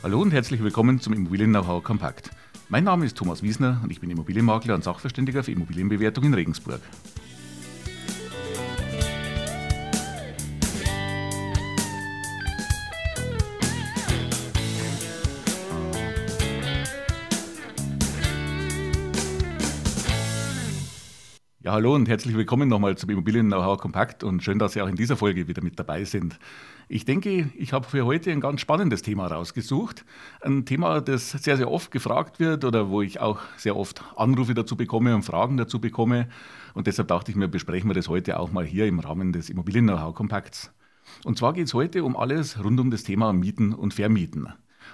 Hallo und herzlich willkommen zum Immobilien Know-how Kompakt. Mein Name ist Thomas Wiesner und ich bin Immobilienmakler und Sachverständiger für Immobilienbewertung in Regensburg. Ja, hallo und herzlich willkommen nochmal zum Immobilien Know-how Kompakt und schön, dass Sie auch in dieser Folge wieder mit dabei sind. Ich denke, ich habe für heute ein ganz spannendes Thema rausgesucht. Ein Thema, das sehr, sehr oft gefragt wird oder wo ich auch sehr oft Anrufe dazu bekomme und Fragen dazu bekomme. Und deshalb dachte ich mir, besprechen wir das heute auch mal hier im Rahmen des Immobilien Know-how Kompakts. Und zwar geht es heute um alles rund um das Thema Mieten und Vermieten.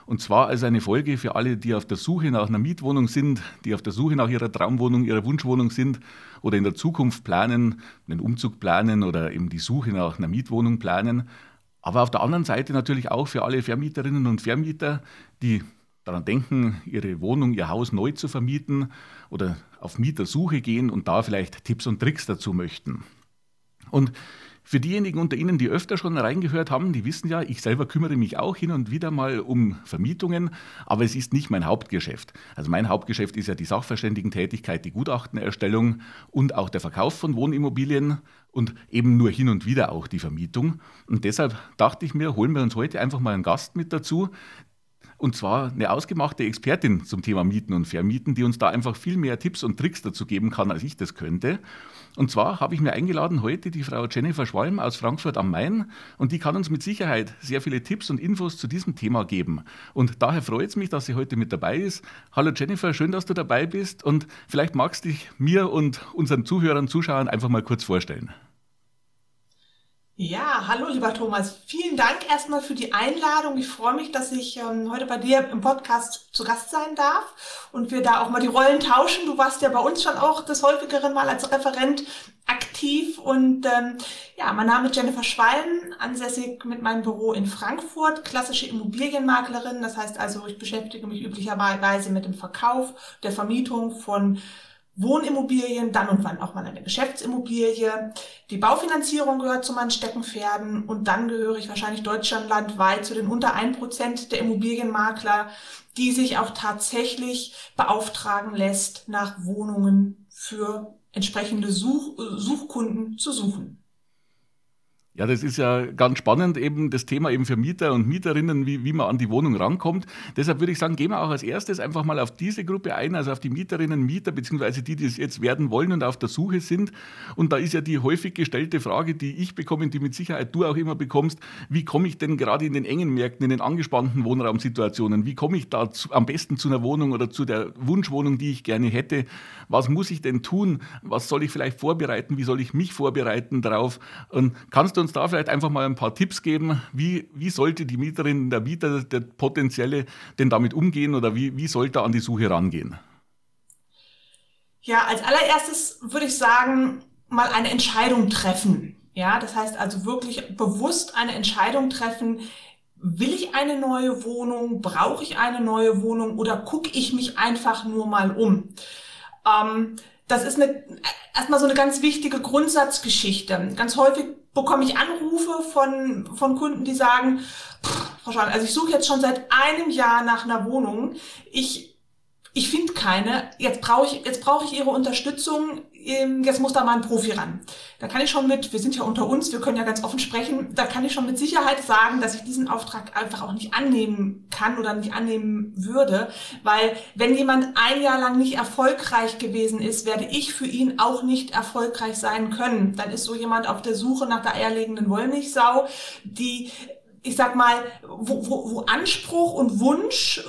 Und zwar als eine Folge für alle, die auf der Suche nach einer Mietwohnung sind, die auf der Suche nach ihrer Traumwohnung, ihrer Wunschwohnung sind oder in der Zukunft planen, einen Umzug planen oder eben die Suche nach einer Mietwohnung planen. Aber auf der anderen Seite natürlich auch für alle Vermieterinnen und Vermieter, die daran denken, ihre Wohnung, ihr Haus neu zu vermieten oder auf Mietersuche gehen und da vielleicht Tipps und Tricks dazu möchten. Und für diejenigen unter Ihnen, die öfter schon reingehört haben, die wissen ja, ich selber kümmere mich auch hin und wieder mal um Vermietungen, aber es ist nicht mein Hauptgeschäft. Also mein Hauptgeschäft ist ja die Sachverständigentätigkeit, die Gutachtenerstellung und auch der Verkauf von Wohnimmobilien und eben nur hin und wieder auch die Vermietung. Und deshalb dachte ich mir, holen wir uns heute einfach mal einen Gast mit dazu, und zwar eine ausgemachte Expertin zum Thema Mieten und Vermieten, die uns da einfach viel mehr Tipps und Tricks dazu geben kann, als ich das könnte. Und zwar habe ich mir eingeladen heute die Frau Jennifer Schwalm aus Frankfurt am Main und die kann uns mit Sicherheit sehr viele Tipps und Infos zu diesem Thema geben. Und daher freut es mich, dass sie heute mit dabei ist. Hallo Jennifer, schön, dass du dabei bist und vielleicht magst du dich mir und unseren Zuhörern, Zuschauern einfach mal kurz vorstellen. Ja, hallo lieber Thomas. Vielen Dank erstmal für die Einladung. Ich freue mich, dass ich ähm, heute bei dir im Podcast zu Gast sein darf und wir da auch mal die Rollen tauschen. Du warst ja bei uns schon auch des häufigeren Mal als Referent aktiv und ähm, ja, mein Name ist Jennifer Schwalm, ansässig mit meinem Büro in Frankfurt, klassische Immobilienmaklerin. Das heißt also, ich beschäftige mich üblicherweise mit dem Verkauf, der Vermietung von Wohnimmobilien, dann und wann auch mal eine Geschäftsimmobilie. Die Baufinanzierung gehört zu meinen Steckenpferden und dann gehöre ich wahrscheinlich deutschlandweit zu den unter ein Prozent der Immobilienmakler, die sich auch tatsächlich beauftragen lässt, nach Wohnungen für entsprechende Such Suchkunden zu suchen. Ja, das ist ja ganz spannend, eben das Thema eben für Mieter und Mieterinnen, wie, wie man an die Wohnung rankommt. Deshalb würde ich sagen, gehen wir auch als erstes einfach mal auf diese Gruppe ein, also auf die Mieterinnen, Mieter, beziehungsweise die, die es jetzt werden wollen und auf der Suche sind. Und da ist ja die häufig gestellte Frage, die ich bekomme die mit Sicherheit du auch immer bekommst, wie komme ich denn gerade in den engen Märkten, in den angespannten Wohnraumsituationen, wie komme ich da zu, am besten zu einer Wohnung oder zu der Wunschwohnung, die ich gerne hätte? Was muss ich denn tun? Was soll ich vielleicht vorbereiten? Wie soll ich mich vorbereiten darauf? Und kannst du uns da vielleicht einfach mal ein paar Tipps geben? Wie, wie sollte die Mieterin, der Mieter, der potenzielle denn damit umgehen oder wie, wie sollte er an die Suche rangehen? Ja, als allererstes würde ich sagen, mal eine Entscheidung treffen. Ja, das heißt also wirklich bewusst eine Entscheidung treffen. Will ich eine neue Wohnung? Brauche ich eine neue Wohnung? Oder gucke ich mich einfach nur mal um? Ähm, das ist eine, erstmal so eine ganz wichtige Grundsatzgeschichte. Ganz häufig bekomme ich Anrufe von, von Kunden, die sagen, Frau Schwan, also ich suche jetzt schon seit einem Jahr nach einer Wohnung. Ich ich finde keine, jetzt brauche ich, jetzt brauche ich Ihre Unterstützung, jetzt muss da mal ein Profi ran. Da kann ich schon mit, wir sind ja unter uns, wir können ja ganz offen sprechen, da kann ich schon mit Sicherheit sagen, dass ich diesen Auftrag einfach auch nicht annehmen kann oder nicht annehmen würde, weil wenn jemand ein Jahr lang nicht erfolgreich gewesen ist, werde ich für ihn auch nicht erfolgreich sein können. Dann ist so jemand auf der Suche nach der eierlegenden Wollmilchsau, die ich sag mal, wo, wo, wo Anspruch und Wunsch,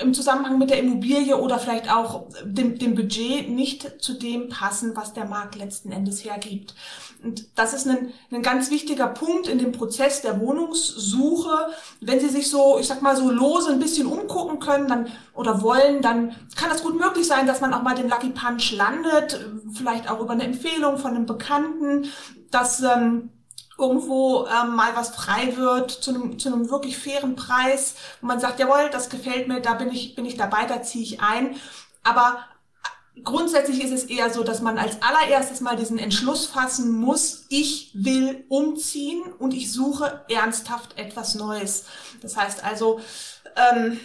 im Zusammenhang mit der Immobilie oder vielleicht auch dem, dem Budget nicht zu dem passen, was der Markt letzten Endes hergibt. Und das ist ein, ein ganz wichtiger Punkt in dem Prozess der Wohnungssuche. Wenn Sie sich so, ich sag mal, so lose ein bisschen umgucken können dann, oder wollen, dann kann das gut möglich sein, dass man auch mal den Lucky Punch landet, vielleicht auch über eine Empfehlung von einem Bekannten, dass ähm, irgendwo ähm, mal was frei wird zu einem, zu einem wirklich fairen Preis, wo man sagt, jawohl, das gefällt mir, da bin ich, bin ich dabei, da ziehe ich ein. Aber grundsätzlich ist es eher so, dass man als allererstes mal diesen Entschluss fassen muss, ich will umziehen und ich suche ernsthaft etwas Neues. Das heißt also, ähm,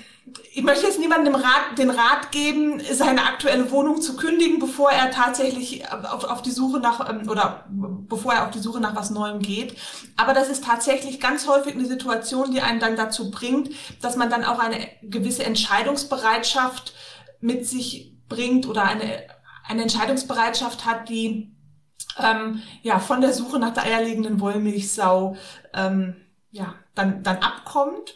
ich möchte jetzt niemandem Rat, den Rat geben, seine aktuelle Wohnung zu kündigen, bevor er tatsächlich auf, auf die Suche nach ähm, oder bevor er auf die Suche nach was Neuem geht. Aber das ist tatsächlich ganz häufig eine Situation, die einen dann dazu bringt, dass man dann auch eine gewisse Entscheidungsbereitschaft mit sich bringt oder eine, eine Entscheidungsbereitschaft hat, die ähm, ja von der Suche nach der eierlegenden Wollmilchsau ähm, ja dann dann abkommt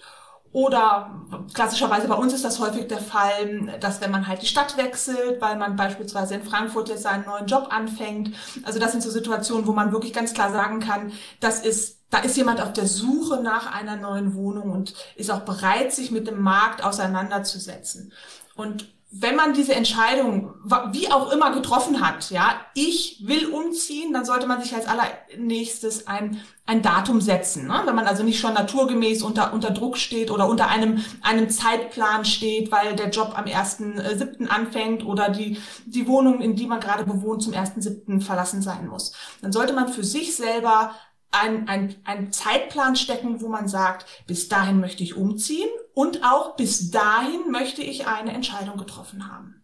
oder klassischerweise bei uns ist das häufig der Fall, dass wenn man halt die Stadt wechselt, weil man beispielsweise in Frankfurt jetzt seinen neuen Job anfängt. Also das sind so Situationen, wo man wirklich ganz klar sagen kann, das ist, da ist jemand auf der Suche nach einer neuen Wohnung und ist auch bereit, sich mit dem Markt auseinanderzusetzen. Und wenn man diese Entscheidung wie auch immer getroffen hat, ja, ich will umziehen, dann sollte man sich als allernächstes ein, ein Datum setzen. Ne? Wenn man also nicht schon naturgemäß unter, unter Druck steht oder unter einem, einem Zeitplan steht, weil der Job am 1.7. anfängt oder die, die Wohnung, in die man gerade bewohnt, zum 1.7. verlassen sein muss. Dann sollte man für sich selber ein, ein, Zeitplan stecken, wo man sagt, bis dahin möchte ich umziehen und auch bis dahin möchte ich eine Entscheidung getroffen haben.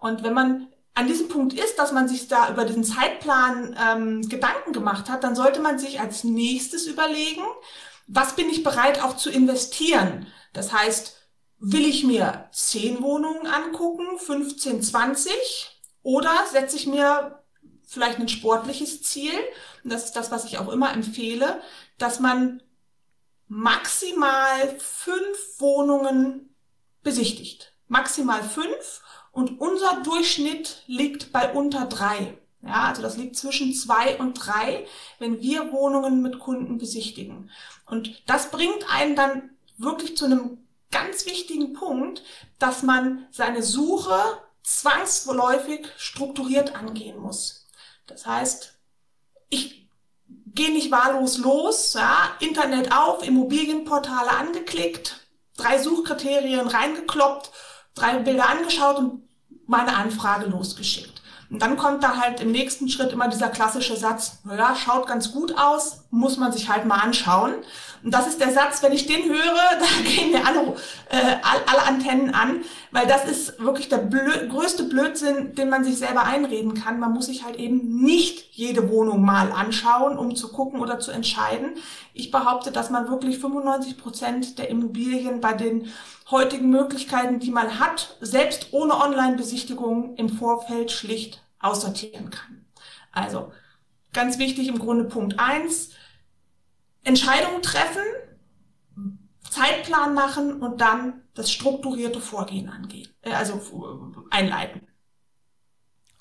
Und wenn man an diesem Punkt ist, dass man sich da über diesen Zeitplan ähm, Gedanken gemacht hat, dann sollte man sich als nächstes überlegen, was bin ich bereit auch zu investieren. Das heißt, will ich mir zehn Wohnungen angucken, 15, 20 oder setze ich mir vielleicht ein sportliches Ziel, und das ist das, was ich auch immer empfehle, dass man maximal fünf Wohnungen besichtigt. Maximal fünf und unser Durchschnitt liegt bei unter drei. Ja, also das liegt zwischen zwei und drei, wenn wir Wohnungen mit Kunden besichtigen. Und das bringt einen dann wirklich zu einem ganz wichtigen Punkt, dass man seine Suche zwangsläufig strukturiert angehen muss. Das heißt, ich gehe nicht wahllos los, ja, Internet auf, Immobilienportale angeklickt, drei Suchkriterien reingekloppt, drei Bilder angeschaut und meine Anfrage losgeschickt. Und dann kommt da halt im nächsten Schritt immer dieser klassische Satz, naja, schaut ganz gut aus, muss man sich halt mal anschauen. Und das ist der Satz, wenn ich den höre, da gehen mir alle, äh, alle Antennen an, weil das ist wirklich der blöd, größte Blödsinn, den man sich selber einreden kann. Man muss sich halt eben nicht jede Wohnung mal anschauen, um zu gucken oder zu entscheiden. Ich behaupte, dass man wirklich 95 Prozent der Immobilien bei den heutigen Möglichkeiten, die man hat, selbst ohne Online-Besichtigung im Vorfeld schlicht aussortieren kann. Also ganz wichtig im Grunde Punkt eins Entscheidungen treffen, Zeitplan machen und dann das strukturierte Vorgehen angehen, äh, also äh, einleiten.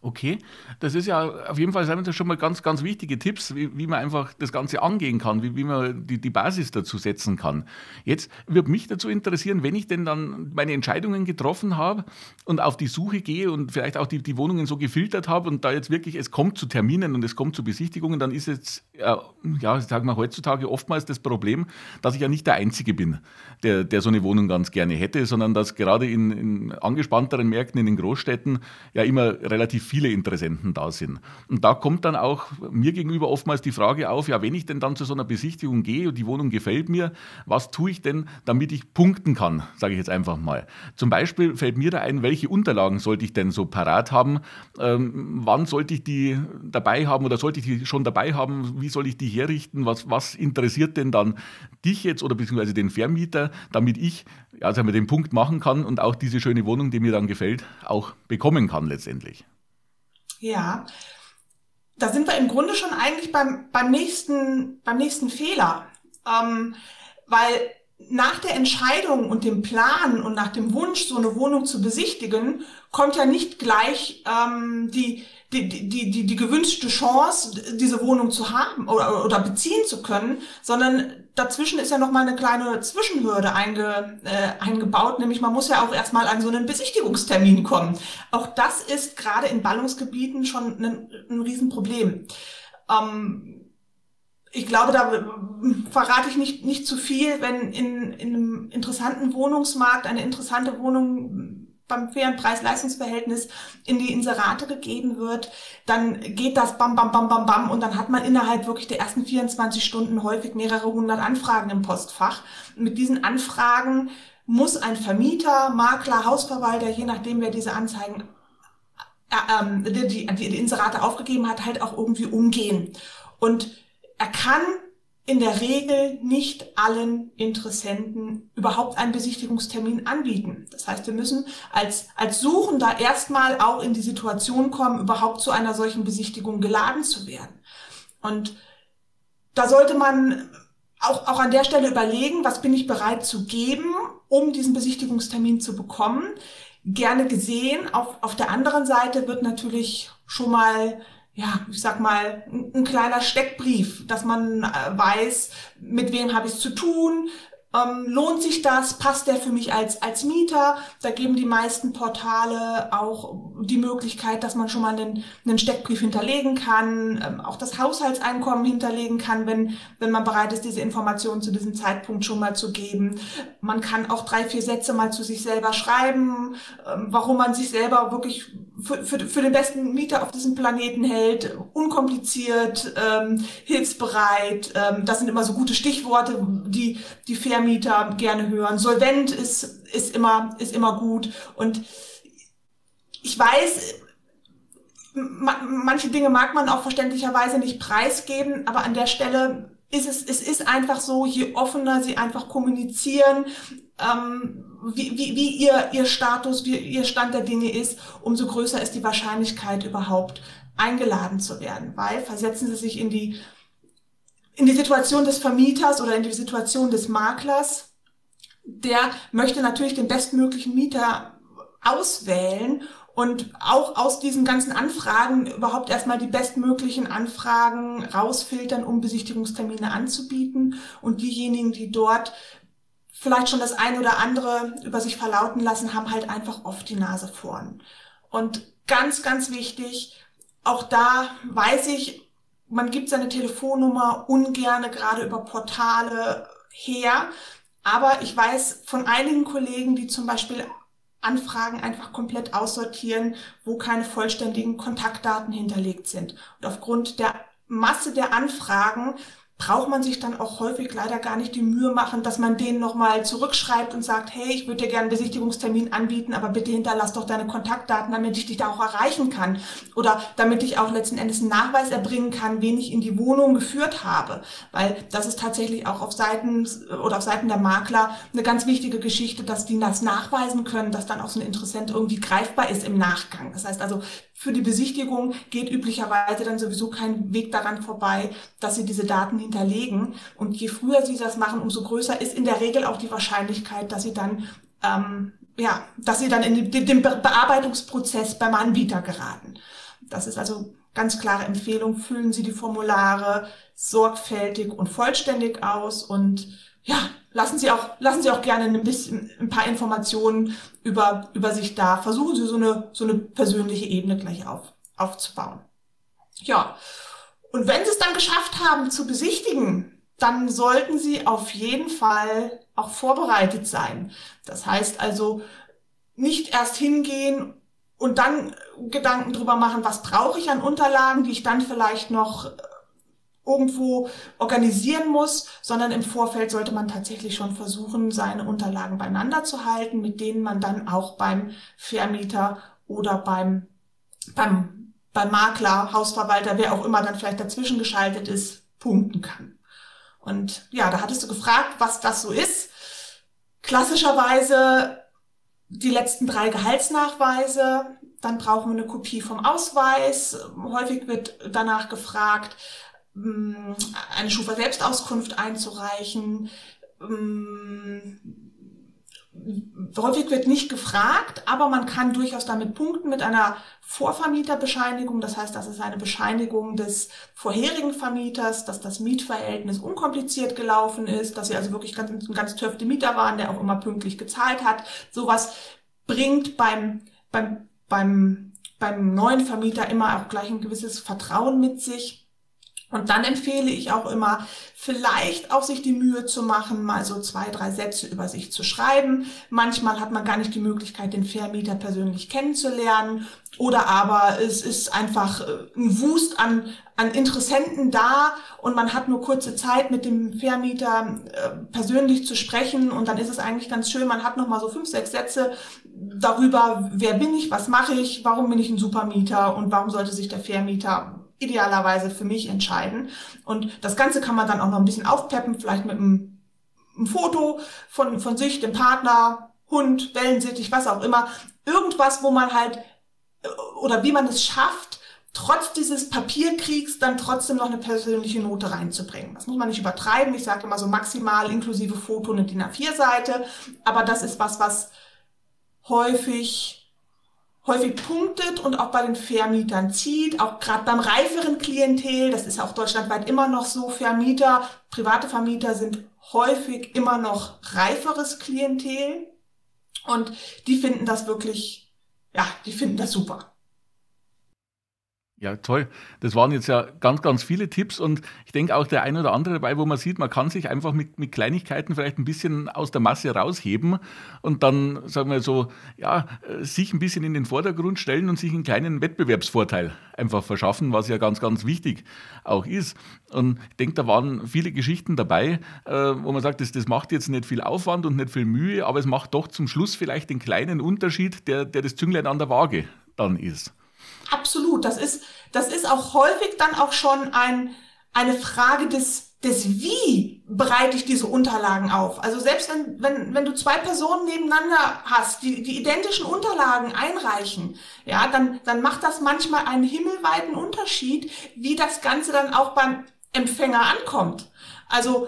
Okay, das ist ja auf jeden Fall sind das schon mal ganz, ganz wichtige Tipps, wie, wie man einfach das Ganze angehen kann, wie, wie man die, die Basis dazu setzen kann. Jetzt würde mich dazu interessieren, wenn ich denn dann meine Entscheidungen getroffen habe und auf die Suche gehe und vielleicht auch die, die Wohnungen so gefiltert habe und da jetzt wirklich, es kommt zu Terminen und es kommt zu Besichtigungen, dann ist jetzt, äh, ja, sagen wir heutzutage oftmals das Problem, dass ich ja nicht der Einzige bin, der, der so eine Wohnung ganz gerne hätte, sondern dass gerade in, in angespannteren Märkten, in den Großstädten ja immer relativ viele Interessenten da sind. Und da kommt dann auch mir gegenüber oftmals die Frage auf, ja, wenn ich denn dann zu so einer Besichtigung gehe und die Wohnung gefällt mir, was tue ich denn, damit ich punkten kann, sage ich jetzt einfach mal. Zum Beispiel fällt mir da ein, welche Unterlagen sollte ich denn so parat haben, ähm, wann sollte ich die dabei haben oder sollte ich die schon dabei haben, wie soll ich die herrichten, was, was interessiert denn dann dich jetzt oder beziehungsweise den Vermieter, damit ich ja, wir, den Punkt machen kann und auch diese schöne Wohnung, die mir dann gefällt, auch bekommen kann letztendlich. Ja, da sind wir im Grunde schon eigentlich beim, beim, nächsten, beim nächsten Fehler. Ähm, weil nach der Entscheidung und dem Plan und nach dem Wunsch, so eine Wohnung zu besichtigen, kommt ja nicht gleich ähm, die, die, die, die, die gewünschte Chance, diese Wohnung zu haben oder, oder beziehen zu können, sondern dazwischen ist ja noch mal eine kleine Zwischenhürde einge, äh, eingebaut, nämlich man muss ja auch erstmal an so einen Besichtigungstermin kommen. Auch das ist gerade in Ballungsgebieten schon ein, ein Riesenproblem. Ähm, ich glaube, da verrate ich nicht, nicht zu viel, wenn in, in einem interessanten Wohnungsmarkt eine interessante Wohnung beim fairen Preis-Leistungsverhältnis in die Inserate gegeben wird, dann geht das bam, bam, bam, bam, bam und dann hat man innerhalb wirklich der ersten 24 Stunden häufig mehrere hundert Anfragen im Postfach. Mit diesen Anfragen muss ein Vermieter, Makler, Hausverwalter, je nachdem wer diese Anzeigen äh, ähm, die, die, die Inserate aufgegeben hat, halt auch irgendwie umgehen. Und er kann in der Regel nicht allen Interessenten überhaupt einen Besichtigungstermin anbieten. Das heißt, wir müssen als, als Suchender erstmal auch in die Situation kommen, überhaupt zu einer solchen Besichtigung geladen zu werden. Und da sollte man auch, auch an der Stelle überlegen, was bin ich bereit zu geben, um diesen Besichtigungstermin zu bekommen. Gerne gesehen. Auf, auf der anderen Seite wird natürlich schon mal ja, ich sag mal, ein, ein kleiner Steckbrief, dass man äh, weiß, mit wem habe ich es zu tun, ähm, lohnt sich das? Passt der für mich als, als Mieter? Da geben die meisten Portale auch die Möglichkeit, dass man schon mal einen, einen Steckbrief hinterlegen kann, ähm, auch das Haushaltseinkommen hinterlegen kann, wenn, wenn man bereit ist, diese Informationen zu diesem Zeitpunkt schon mal zu geben. Man kann auch drei, vier Sätze mal zu sich selber schreiben, ähm, warum man sich selber wirklich für, für, für den besten Mieter auf diesem Planeten hält, unkompliziert, ähm, hilfsbereit. Ähm, das sind immer so gute Stichworte, die die Vermieter gerne hören. Solvent ist, ist, immer, ist immer gut. Und ich weiß, manche Dinge mag man auch verständlicherweise nicht preisgeben, aber an der Stelle ist es, es ist einfach so, je offener sie einfach kommunizieren, ähm, wie, wie, wie ihr, ihr Status, wie ihr Stand der Dinge ist, umso größer ist die Wahrscheinlichkeit überhaupt eingeladen zu werden. Weil versetzen Sie sich in die, in die Situation des Vermieters oder in die Situation des Maklers. Der möchte natürlich den bestmöglichen Mieter auswählen und auch aus diesen ganzen Anfragen überhaupt erstmal die bestmöglichen Anfragen rausfiltern, um Besichtigungstermine anzubieten. Und diejenigen, die dort vielleicht schon das ein oder andere über sich verlauten lassen, haben halt einfach oft die Nase vorn. Und ganz, ganz wichtig, auch da weiß ich, man gibt seine Telefonnummer ungerne gerade über Portale her. Aber ich weiß von einigen Kollegen, die zum Beispiel Anfragen einfach komplett aussortieren, wo keine vollständigen Kontaktdaten hinterlegt sind. Und aufgrund der Masse der Anfragen braucht man sich dann auch häufig leider gar nicht die Mühe machen, dass man denen nochmal zurückschreibt und sagt, hey, ich würde dir gerne einen Besichtigungstermin anbieten, aber bitte hinterlass doch deine Kontaktdaten, damit ich dich da auch erreichen kann. Oder damit ich auch letzten Endes einen Nachweis erbringen kann, wen ich in die Wohnung geführt habe. Weil das ist tatsächlich auch auf Seiten oder auf Seiten der Makler eine ganz wichtige Geschichte, dass die das nachweisen können, dass dann auch so ein Interessent irgendwie greifbar ist im Nachgang. Das heißt also, für die Besichtigung geht üblicherweise dann sowieso kein Weg daran vorbei, dass sie diese Daten hinterlegen. Und je früher sie das machen, umso größer ist in der Regel auch die Wahrscheinlichkeit, dass sie dann ähm, ja, dass sie dann in den Bearbeitungsprozess beim Anbieter geraten. Das ist also ganz klare Empfehlung. Füllen Sie die Formulare sorgfältig und vollständig aus und ja, lassen Sie auch, lassen Sie auch gerne ein bisschen, ein paar Informationen über, über sich da. Versuchen Sie so eine, so eine persönliche Ebene gleich auf, aufzubauen. Ja. Und wenn Sie es dann geschafft haben zu besichtigen, dann sollten Sie auf jeden Fall auch vorbereitet sein. Das heißt also nicht erst hingehen und dann Gedanken drüber machen, was brauche ich an Unterlagen, die ich dann vielleicht noch irgendwo organisieren muss, sondern im Vorfeld sollte man tatsächlich schon versuchen, seine Unterlagen beieinander zu halten, mit denen man dann auch beim Vermieter oder beim, beim, beim Makler, Hausverwalter, wer auch immer dann vielleicht dazwischen geschaltet ist, punkten kann. Und ja, da hattest du gefragt, was das so ist. Klassischerweise die letzten drei Gehaltsnachweise, dann brauchen wir eine Kopie vom Ausweis. Häufig wird danach gefragt, Eine Schufa-Selbstauskunft einzureichen. Mm, häufig wird nicht gefragt, aber man kann durchaus damit punkten mit einer Vorvermieterbescheinigung. Das heißt, das ist eine Bescheinigung des vorherigen Vermieters, dass das Mietverhältnis unkompliziert gelaufen ist, dass sie also wirklich ganz, ganz töfte Mieter waren, der auch immer pünktlich gezahlt hat. Sowas bringt beim, beim, beim, beim neuen Vermieter immer auch gleich ein gewisses Vertrauen mit sich. Und dann empfehle ich auch immer, vielleicht auch sich die Mühe zu machen, mal so zwei, drei Sätze über sich zu schreiben. Manchmal hat man gar nicht die Möglichkeit, den Vermieter persönlich kennenzulernen. Oder aber es ist einfach äh, ein Wust an, an Interessenten da und man hat nur kurze Zeit mit dem Vermieter äh, persönlich zu sprechen und dann ist es eigentlich ganz schön, man hat noch mal so fünf, sechs Sätze darüber, wer bin ich, was mache ich, warum bin ich ein Supermieter und warum sollte sich der Vermieter idealerweise für mich entscheiden. Und das Ganze kann man dann auch noch ein bisschen aufpeppen, vielleicht mit einem, einem Foto von, von sich, dem Partner, Hund, Wellensittich, was auch immer. Irgendwas, wo man halt, äh, oder wie man es schafft, trotz dieses Papierkriegs dann trotzdem noch eine persönliche Note reinzubringen. Das muss man nicht übertreiben. Ich sage immer so maximal inklusive Foto eine DIN A4-Seite. Aber das ist was, was häufig häufig punktet und auch bei den Vermietern zieht, auch gerade beim reiferen Klientel, das ist auch deutschlandweit immer noch so, Vermieter, private Vermieter sind häufig immer noch reiferes Klientel und die finden das wirklich, ja, die finden das super. Ja, toll. Das waren jetzt ja ganz, ganz viele Tipps und ich denke auch der eine oder andere dabei, wo man sieht, man kann sich einfach mit, mit Kleinigkeiten vielleicht ein bisschen aus der Masse rausheben und dann, sagen wir so, ja, sich ein bisschen in den Vordergrund stellen und sich einen kleinen Wettbewerbsvorteil einfach verschaffen, was ja ganz, ganz wichtig auch ist. Und ich denke, da waren viele Geschichten dabei, äh, wo man sagt, das, das macht jetzt nicht viel Aufwand und nicht viel Mühe, aber es macht doch zum Schluss vielleicht den kleinen Unterschied, der, der das Zünglein an der Waage dann ist. Absolut. Das ist, das ist auch häufig dann auch schon ein, eine Frage des, des Wie bereite ich diese Unterlagen auf. Also selbst wenn, wenn, wenn du zwei Personen nebeneinander hast, die, die identischen Unterlagen einreichen, ja, dann, dann macht das manchmal einen himmelweiten Unterschied, wie das Ganze dann auch beim Empfänger ankommt. Also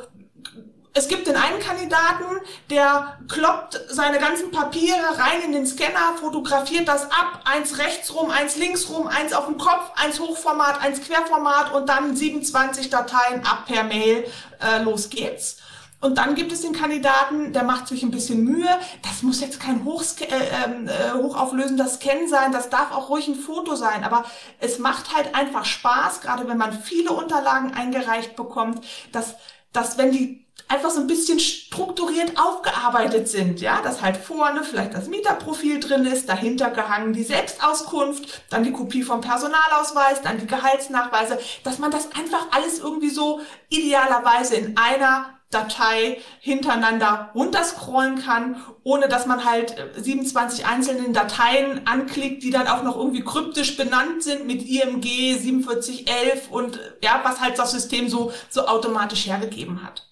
es gibt den einen Kandidaten, der kloppt seine ganzen Papiere rein in den Scanner, fotografiert das ab, eins rechts rum, eins links rum, eins auf dem Kopf, eins Hochformat, eins Querformat und dann 27 Dateien ab per Mail. Äh, los geht's. Und dann gibt es den Kandidaten, der macht sich ein bisschen Mühe. Das muss jetzt kein Hochsca äh, ähm, äh, hochauflösender Scan sein, das darf auch ruhig ein Foto sein. Aber es macht halt einfach Spaß, gerade wenn man viele Unterlagen eingereicht bekommt, dass, dass wenn die einfach so ein bisschen strukturiert aufgearbeitet sind, ja, dass halt vorne vielleicht das Mieterprofil drin ist, dahinter gehangen die Selbstauskunft, dann die Kopie vom Personalausweis, dann die Gehaltsnachweise, dass man das einfach alles irgendwie so idealerweise in einer Datei hintereinander runterscrollen kann, ohne dass man halt 27 einzelnen Dateien anklickt, die dann auch noch irgendwie kryptisch benannt sind mit IMG 4711 und ja, was halt das System so, so automatisch hergegeben hat.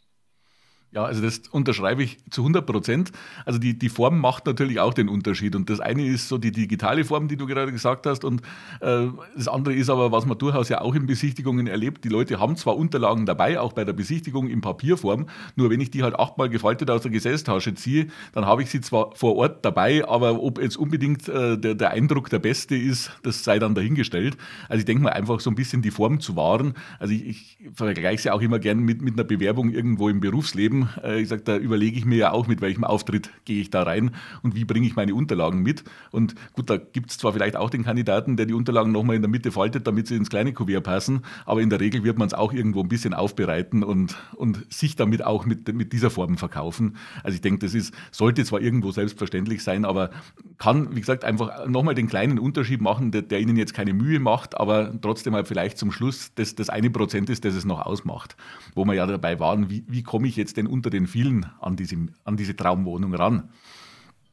Ja, also das unterschreibe ich zu 100 Prozent. Also die, die Form macht natürlich auch den Unterschied. Und das eine ist so die digitale Form, die du gerade gesagt hast. Und äh, das andere ist aber, was man durchaus ja auch in Besichtigungen erlebt. Die Leute haben zwar Unterlagen dabei, auch bei der Besichtigung in Papierform. Nur wenn ich die halt achtmal gefaltet aus der Gesäßtasche ziehe, dann habe ich sie zwar vor Ort dabei, aber ob jetzt unbedingt äh, der, der Eindruck der beste ist, das sei dann dahingestellt. Also ich denke mal einfach so ein bisschen die Form zu wahren. Also ich, ich vergleiche es ja auch immer gern mit, mit einer Bewerbung irgendwo im Berufsleben äh, ich sage, da überlege ich mir ja auch, mit welchem Auftritt gehe ich da rein und wie bringe ich meine Unterlagen mit. Und gut, da gibt es zwar vielleicht auch den Kandidaten, der die Unterlagen nochmal in der Mitte faltet, damit sie ins kleine Kuvert passen, aber in der Regel wird man es auch irgendwo ein bisschen aufbereiten und, und sich damit auch mit, mit dieser Form verkaufen. Also ich denke, das ist, sollte zwar irgendwo selbstverständlich sein, aber kann, wie gesagt, einfach nochmal den kleinen Unterschied machen, der, der Ihnen jetzt keine Mühe macht, aber trotzdem halt vielleicht zum Schluss das, das eine Prozent ist, das es noch ausmacht. Wo wir ja dabei waren, wie, wie komme ich jetzt denn unter den vielen an, diesem, an diese Traumwohnung ran.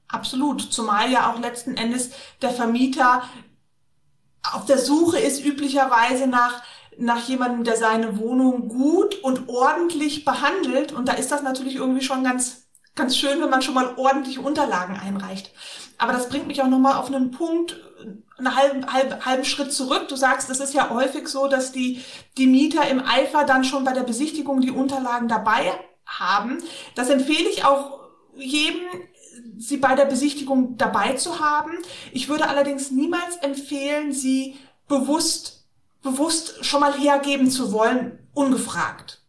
Absolut, zumal ja auch letzten Endes der Vermieter auf der Suche ist üblicherweise nach, nach jemandem, der seine Wohnung gut und ordentlich behandelt. Und da ist das natürlich irgendwie schon ganz, ganz schön, wenn man schon mal ordentliche Unterlagen einreicht. Aber das bringt mich auch nochmal auf einen Punkt, einen halben, halben, halben Schritt zurück. Du sagst, es ist ja häufig so, dass die, die Mieter im Eifer dann schon bei der Besichtigung die Unterlagen dabei haben. Das empfehle ich auch jedem, sie bei der Besichtigung dabei zu haben. Ich würde allerdings niemals empfehlen, sie bewusst, bewusst schon mal hergeben zu wollen, ungefragt.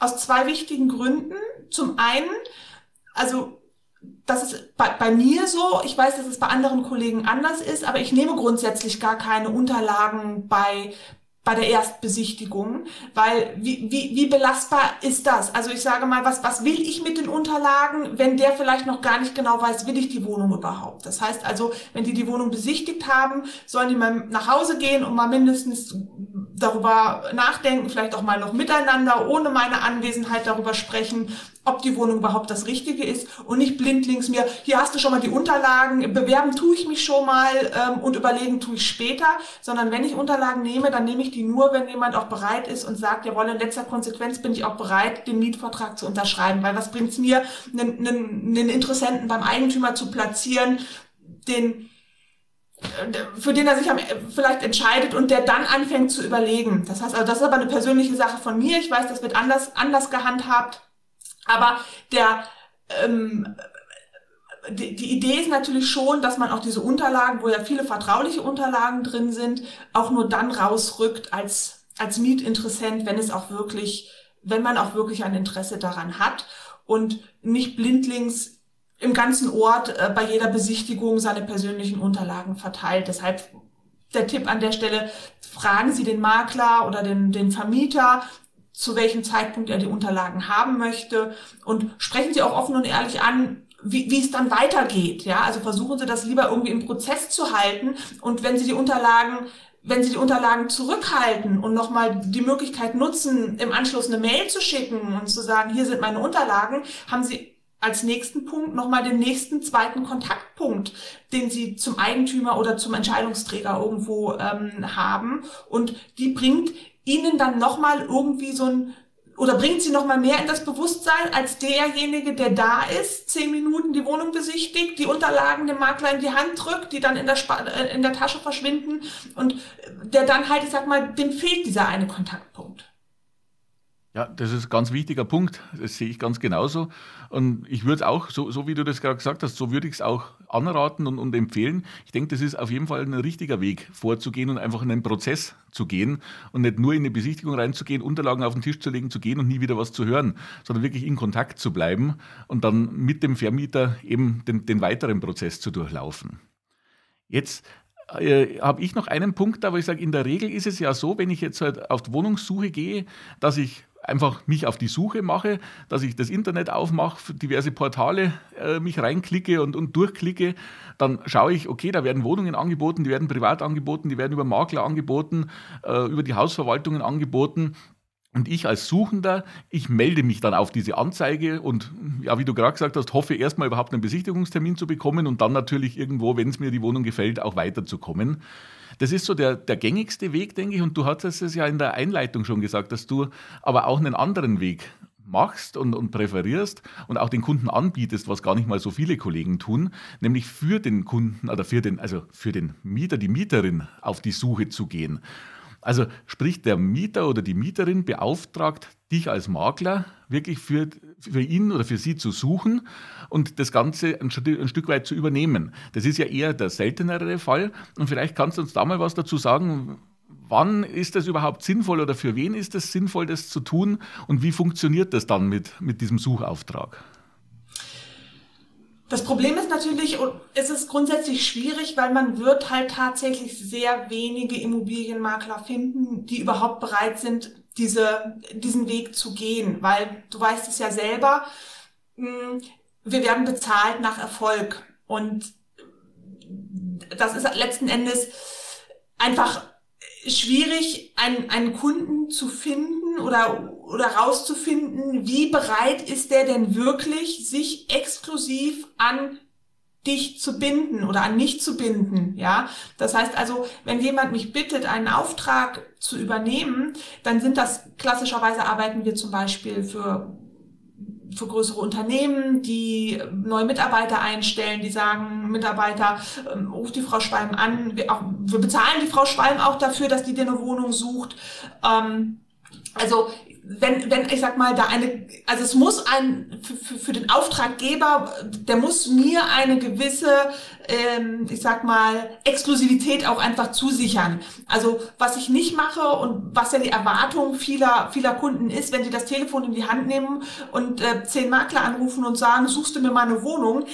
Aus zwei wichtigen Gründen. Zum einen, also das ist bei, bei mir so, ich weiß, dass es bei anderen Kollegen anders ist, aber ich nehme grundsätzlich gar keine Unterlagen bei bei der Erstbesichtigung, weil wie, wie, wie belastbar ist das? Also ich sage mal, was, was will ich mit den Unterlagen, wenn der vielleicht noch gar nicht genau weiß, will ich die Wohnung überhaupt? Das heißt also, wenn die die Wohnung besichtigt haben, sollen die mal nach Hause gehen und mal mindestens darüber nachdenken, vielleicht auch mal noch miteinander, ohne meine Anwesenheit darüber sprechen, ob die Wohnung überhaupt das Richtige ist und nicht blindlings mir, hier hast du schon mal die Unterlagen, bewerben tue ich mich schon mal ähm, und überlegen tue ich später, sondern wenn ich Unterlagen nehme, dann nehme ich die nur, wenn jemand auch bereit ist und sagt, jawohl, in letzter Konsequenz bin ich auch bereit, den Mietvertrag zu unterschreiben, weil was bringt es mir, einen, einen, einen Interessenten beim Eigentümer zu platzieren, den äh, für den er sich vielleicht entscheidet und der dann anfängt zu überlegen. Das heißt also, das ist aber eine persönliche Sache von mir. Ich weiß, das wird anders, anders gehandhabt. Aber der, ähm, die, die Idee ist natürlich schon, dass man auch diese Unterlagen, wo ja viele vertrauliche Unterlagen drin sind, auch nur dann rausrückt als, als Mietinteressent, wenn es auch wirklich, wenn man auch wirklich ein Interesse daran hat und nicht blindlings im ganzen Ort äh, bei jeder Besichtigung seine persönlichen Unterlagen verteilt. Deshalb der Tipp an der Stelle, fragen Sie den Makler oder den, den Vermieter, zu welchem Zeitpunkt er die Unterlagen haben möchte und sprechen Sie auch offen und ehrlich an, wie, wie es dann weitergeht. Ja, also versuchen Sie das lieber irgendwie im Prozess zu halten und wenn Sie die Unterlagen wenn Sie die Unterlagen zurückhalten und nochmal die Möglichkeit nutzen, im Anschluss eine Mail zu schicken und zu sagen, hier sind meine Unterlagen, haben Sie als nächsten Punkt nochmal den nächsten zweiten Kontaktpunkt, den Sie zum Eigentümer oder zum Entscheidungsträger irgendwo ähm, haben. Und die bringt ihnen dann nochmal irgendwie so ein, oder bringt sie nochmal mehr in das Bewusstsein als derjenige, der da ist, zehn Minuten die Wohnung besichtigt, die Unterlagen dem Makler in die Hand drückt, die dann in der, Sp äh, in der Tasche verschwinden und der dann halt, ich sag mal, dem fehlt dieser eine Kontaktpunkt. Ja, das ist ein ganz wichtiger Punkt. Das sehe ich ganz genauso. Und ich würde es auch, so, so wie du das gerade gesagt hast, so würde ich es auch anraten und, und empfehlen. Ich denke, das ist auf jeden Fall ein richtiger Weg vorzugehen und einfach in einen Prozess zu gehen und nicht nur in eine Besichtigung reinzugehen, Unterlagen auf den Tisch zu legen, zu gehen und nie wieder was zu hören, sondern wirklich in Kontakt zu bleiben und dann mit dem Vermieter eben den, den weiteren Prozess zu durchlaufen. Jetzt äh, habe ich noch einen Punkt da, wo ich sage, in der Regel ist es ja so, wenn ich jetzt halt auf die Wohnungssuche gehe, dass ich einfach mich auf die Suche mache, dass ich das Internet aufmache, diverse Portale äh, mich reinklicke und, und durchklicke, dann schaue ich, okay, da werden Wohnungen angeboten, die werden privat angeboten, die werden über Makler angeboten, äh, über die Hausverwaltungen angeboten. Und ich als Suchender, ich melde mich dann auf diese Anzeige und ja, wie du gerade gesagt hast, hoffe erstmal überhaupt einen Besichtigungstermin zu bekommen und dann natürlich irgendwo, wenn es mir die Wohnung gefällt, auch weiterzukommen. Das ist so der, der gängigste Weg, denke ich. Und du hattest es ja in der Einleitung schon gesagt, dass du aber auch einen anderen Weg machst und, und präferierst und auch den Kunden anbietest, was gar nicht mal so viele Kollegen tun, nämlich für den Kunden oder für den, also für den Mieter, die Mieterin auf die Suche zu gehen. Also sprich, der Mieter oder die Mieterin beauftragt dich als Makler wirklich für, für ihn oder für sie zu suchen und das Ganze ein, ein Stück weit zu übernehmen. Das ist ja eher der seltenere Fall. Und vielleicht kannst du uns da mal was dazu sagen. Wann ist das überhaupt sinnvoll oder für wen ist es sinnvoll, das zu tun? Und wie funktioniert das dann mit, mit diesem Suchauftrag? Das Problem ist natürlich, es ist grundsätzlich schwierig, weil man wird halt tatsächlich sehr wenige Immobilienmakler finden, die überhaupt bereit sind, diese, diesen Weg zu gehen. Weil du weißt es ja selber, hm, wir werden bezahlt nach Erfolg. Und das ist letzten Endes einfach schwierig, einen, einen Kunden zu finden oder, oder rauszufinden, wie bereit ist der denn wirklich, sich exklusiv an dich zu binden oder an mich zu binden, ja. Das heißt also, wenn jemand mich bittet, einen Auftrag zu übernehmen, dann sind das klassischerweise arbeiten wir zum Beispiel für für größere Unternehmen, die neue Mitarbeiter einstellen, die sagen, Mitarbeiter, ähm, ruft die Frau Schwalm an, wir, auch, wir bezahlen die Frau Schwalm auch dafür, dass die dir eine Wohnung sucht. Ähm, also wenn, wenn ich sag mal, da eine, also es muss ein, für, für den Auftraggeber, der muss mir eine gewisse, ähm, ich sag mal, Exklusivität auch einfach zusichern. Also was ich nicht mache und was ja die Erwartung vieler, vieler Kunden ist, wenn sie das Telefon in die Hand nehmen und äh, zehn Makler anrufen und sagen, suchst du mir mal eine Wohnung,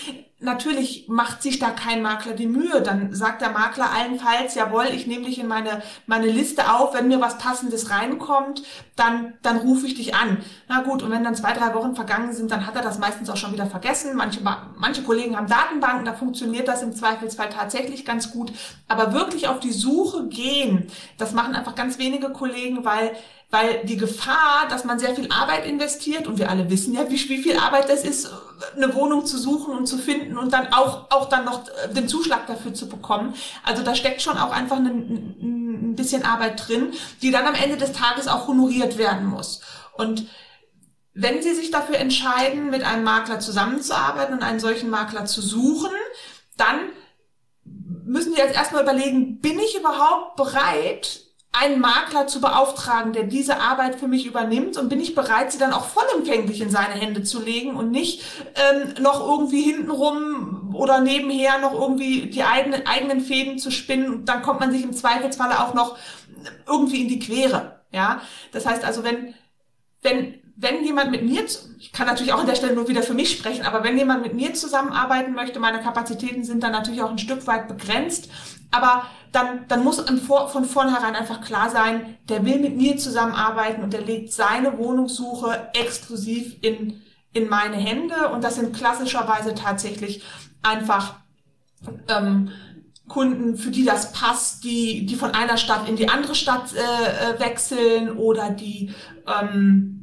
Natürlich macht sich da kein Makler die Mühe. Dann sagt der Makler allenfalls, jawohl, ich nehme dich in meine, meine Liste auf. Wenn mir was Passendes reinkommt, dann, dann rufe ich dich an. Na gut, und wenn dann zwei, drei Wochen vergangen sind, dann hat er das meistens auch schon wieder vergessen. Manche, manche Kollegen haben Datenbanken, da funktioniert das im Zweifelsfall tatsächlich ganz gut. Aber wirklich auf die Suche gehen, das machen einfach ganz wenige Kollegen, weil weil die Gefahr, dass man sehr viel Arbeit investiert, und wir alle wissen ja, wie, viel Arbeit das ist, eine Wohnung zu suchen und zu finden und dann auch, auch dann noch den Zuschlag dafür zu bekommen. Also da steckt schon auch einfach ein, ein bisschen Arbeit drin, die dann am Ende des Tages auch honoriert werden muss. Und wenn Sie sich dafür entscheiden, mit einem Makler zusammenzuarbeiten und einen solchen Makler zu suchen, dann müssen Sie jetzt erstmal überlegen, bin ich überhaupt bereit, einen Makler zu beauftragen, der diese Arbeit für mich übernimmt und bin ich bereit, sie dann auch vollumfänglich in seine Hände zu legen und nicht ähm, noch irgendwie hintenrum oder nebenher noch irgendwie die eigenen, eigenen Fäden zu spinnen. Dann kommt man sich im Zweifelsfalle auch noch irgendwie in die Quere. Ja, das heißt also, wenn wenn wenn jemand mit mir, ich kann natürlich auch an der Stelle nur wieder für mich sprechen, aber wenn jemand mit mir zusammenarbeiten möchte, meine Kapazitäten sind dann natürlich auch ein Stück weit begrenzt, aber dann, dann muss von vornherein einfach klar sein, der will mit mir zusammenarbeiten und der legt seine Wohnungssuche exklusiv in, in meine Hände und das sind klassischerweise tatsächlich einfach ähm, Kunden, für die das passt, die, die von einer Stadt in die andere Stadt äh, äh wechseln oder die ähm,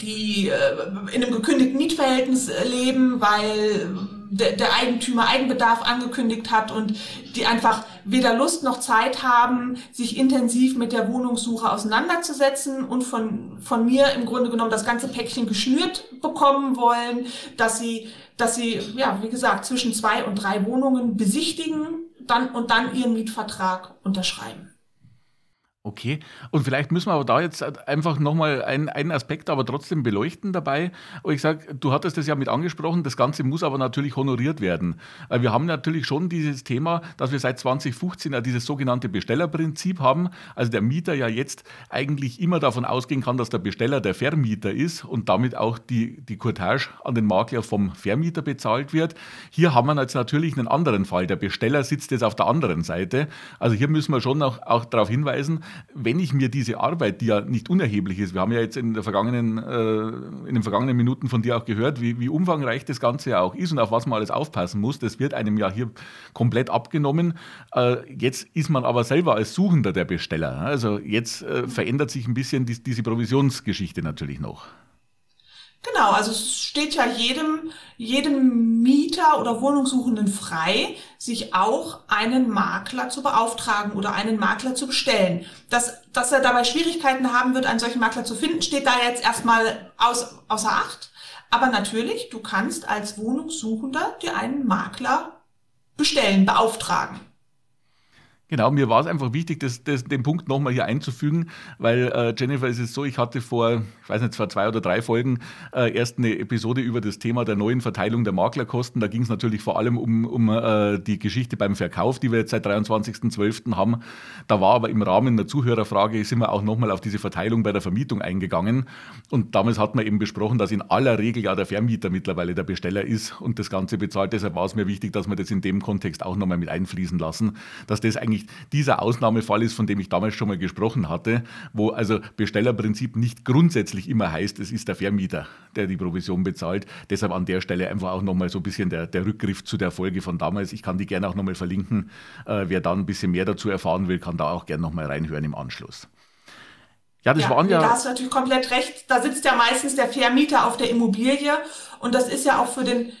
die äh, in einem gekündigten Mietverhältnis äh, leben, weil der, der Eigentümer Eigenbedarf angekündigt hat und die einfach weder Lust noch Zeit haben, sich intensiv mit der Wohnungssuche auseinanderzusetzen und von, von mir im Grunde genommen das ganze Päckchen geschnürt bekommen wollen, dass sie, dass sie, ja, wie gesagt, zwischen zwei und drei Wohnungen besichtigen dann, und dann ihren Mietvertrag unterschreiben. Okay, und vielleicht müssen wir aber da jetzt einfach nochmal einen, einen Aspekt aber trotzdem beleuchten dabei. Und ich sage, du hattest das ja mit angesprochen, das Ganze muss aber natürlich honoriert werden. Wir haben natürlich schon dieses Thema, dass wir seit 2015 ja dieses sogenannte Bestellerprinzip haben. Also der Mieter ja jetzt eigentlich immer davon ausgehen kann, dass der Besteller der Vermieter ist und damit auch die, die Courtage an den Makler vom Vermieter bezahlt wird. Hier haben wir jetzt natürlich einen anderen Fall. Der Besteller sitzt jetzt auf der anderen Seite. Also hier müssen wir schon auch, auch darauf hinweisen, wenn ich mir diese Arbeit, die ja nicht unerheblich ist, wir haben ja jetzt in, der vergangenen, äh, in den vergangenen Minuten von dir auch gehört, wie, wie umfangreich das Ganze ja auch ist und auf was man alles aufpassen muss, das wird einem ja hier komplett abgenommen. Äh, jetzt ist man aber selber als Suchender der Besteller. Also jetzt äh, verändert sich ein bisschen die, diese Provisionsgeschichte natürlich noch. Genau, also es steht ja jedem, jedem Mieter oder Wohnungssuchenden frei, sich auch einen Makler zu beauftragen oder einen Makler zu bestellen. Dass, dass er dabei Schwierigkeiten haben wird, einen solchen Makler zu finden, steht da jetzt erstmal aus, außer Acht. Aber natürlich, du kannst als Wohnungssuchender dir einen Makler bestellen, beauftragen. Genau, mir war es einfach wichtig, das, das, den Punkt nochmal hier einzufügen, weil äh, Jennifer, es ist so, ich hatte vor, ich weiß nicht, zwar zwei oder drei Folgen äh, erst eine Episode über das Thema der neuen Verteilung der Maklerkosten. Da ging es natürlich vor allem um, um äh, die Geschichte beim Verkauf, die wir jetzt seit 23.12. haben. Da war aber im Rahmen der Zuhörerfrage, sind wir auch nochmal auf diese Verteilung bei der Vermietung eingegangen. Und damals hat man eben besprochen, dass in aller Regel ja der Vermieter mittlerweile der Besteller ist und das Ganze bezahlt. Deshalb war es mir wichtig, dass wir das in dem Kontext auch nochmal mit einfließen lassen, dass das eigentlich nicht dieser Ausnahmefall ist, von dem ich damals schon mal gesprochen hatte, wo also Bestellerprinzip nicht grundsätzlich immer heißt, es ist der Vermieter, der die Provision bezahlt. Deshalb an der Stelle einfach auch nochmal so ein bisschen der, der Rückgriff zu der Folge von damals. Ich kann die gerne auch nochmal verlinken. Äh, wer da ein bisschen mehr dazu erfahren will, kann da auch gerne nochmal reinhören im Anschluss. Ja, das ja, waren ja. Da hast du natürlich komplett recht. Da sitzt ja meistens der Vermieter auf der Immobilie und das ist ja auch für den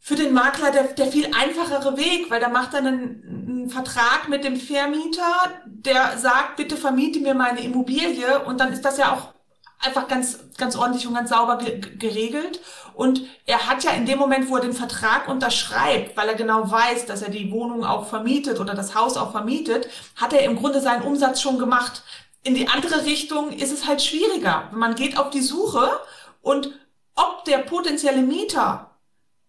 für den Makler der, der viel einfachere Weg, weil da macht er einen, einen Vertrag mit dem Vermieter, der sagt, bitte vermiete mir meine Immobilie und dann ist das ja auch einfach ganz, ganz ordentlich und ganz sauber geregelt. Und er hat ja in dem Moment, wo er den Vertrag unterschreibt, weil er genau weiß, dass er die Wohnung auch vermietet oder das Haus auch vermietet, hat er im Grunde seinen Umsatz schon gemacht. in die andere Richtung ist es halt schwieriger. Man geht auf die Suche und ob der potenzielle Mieter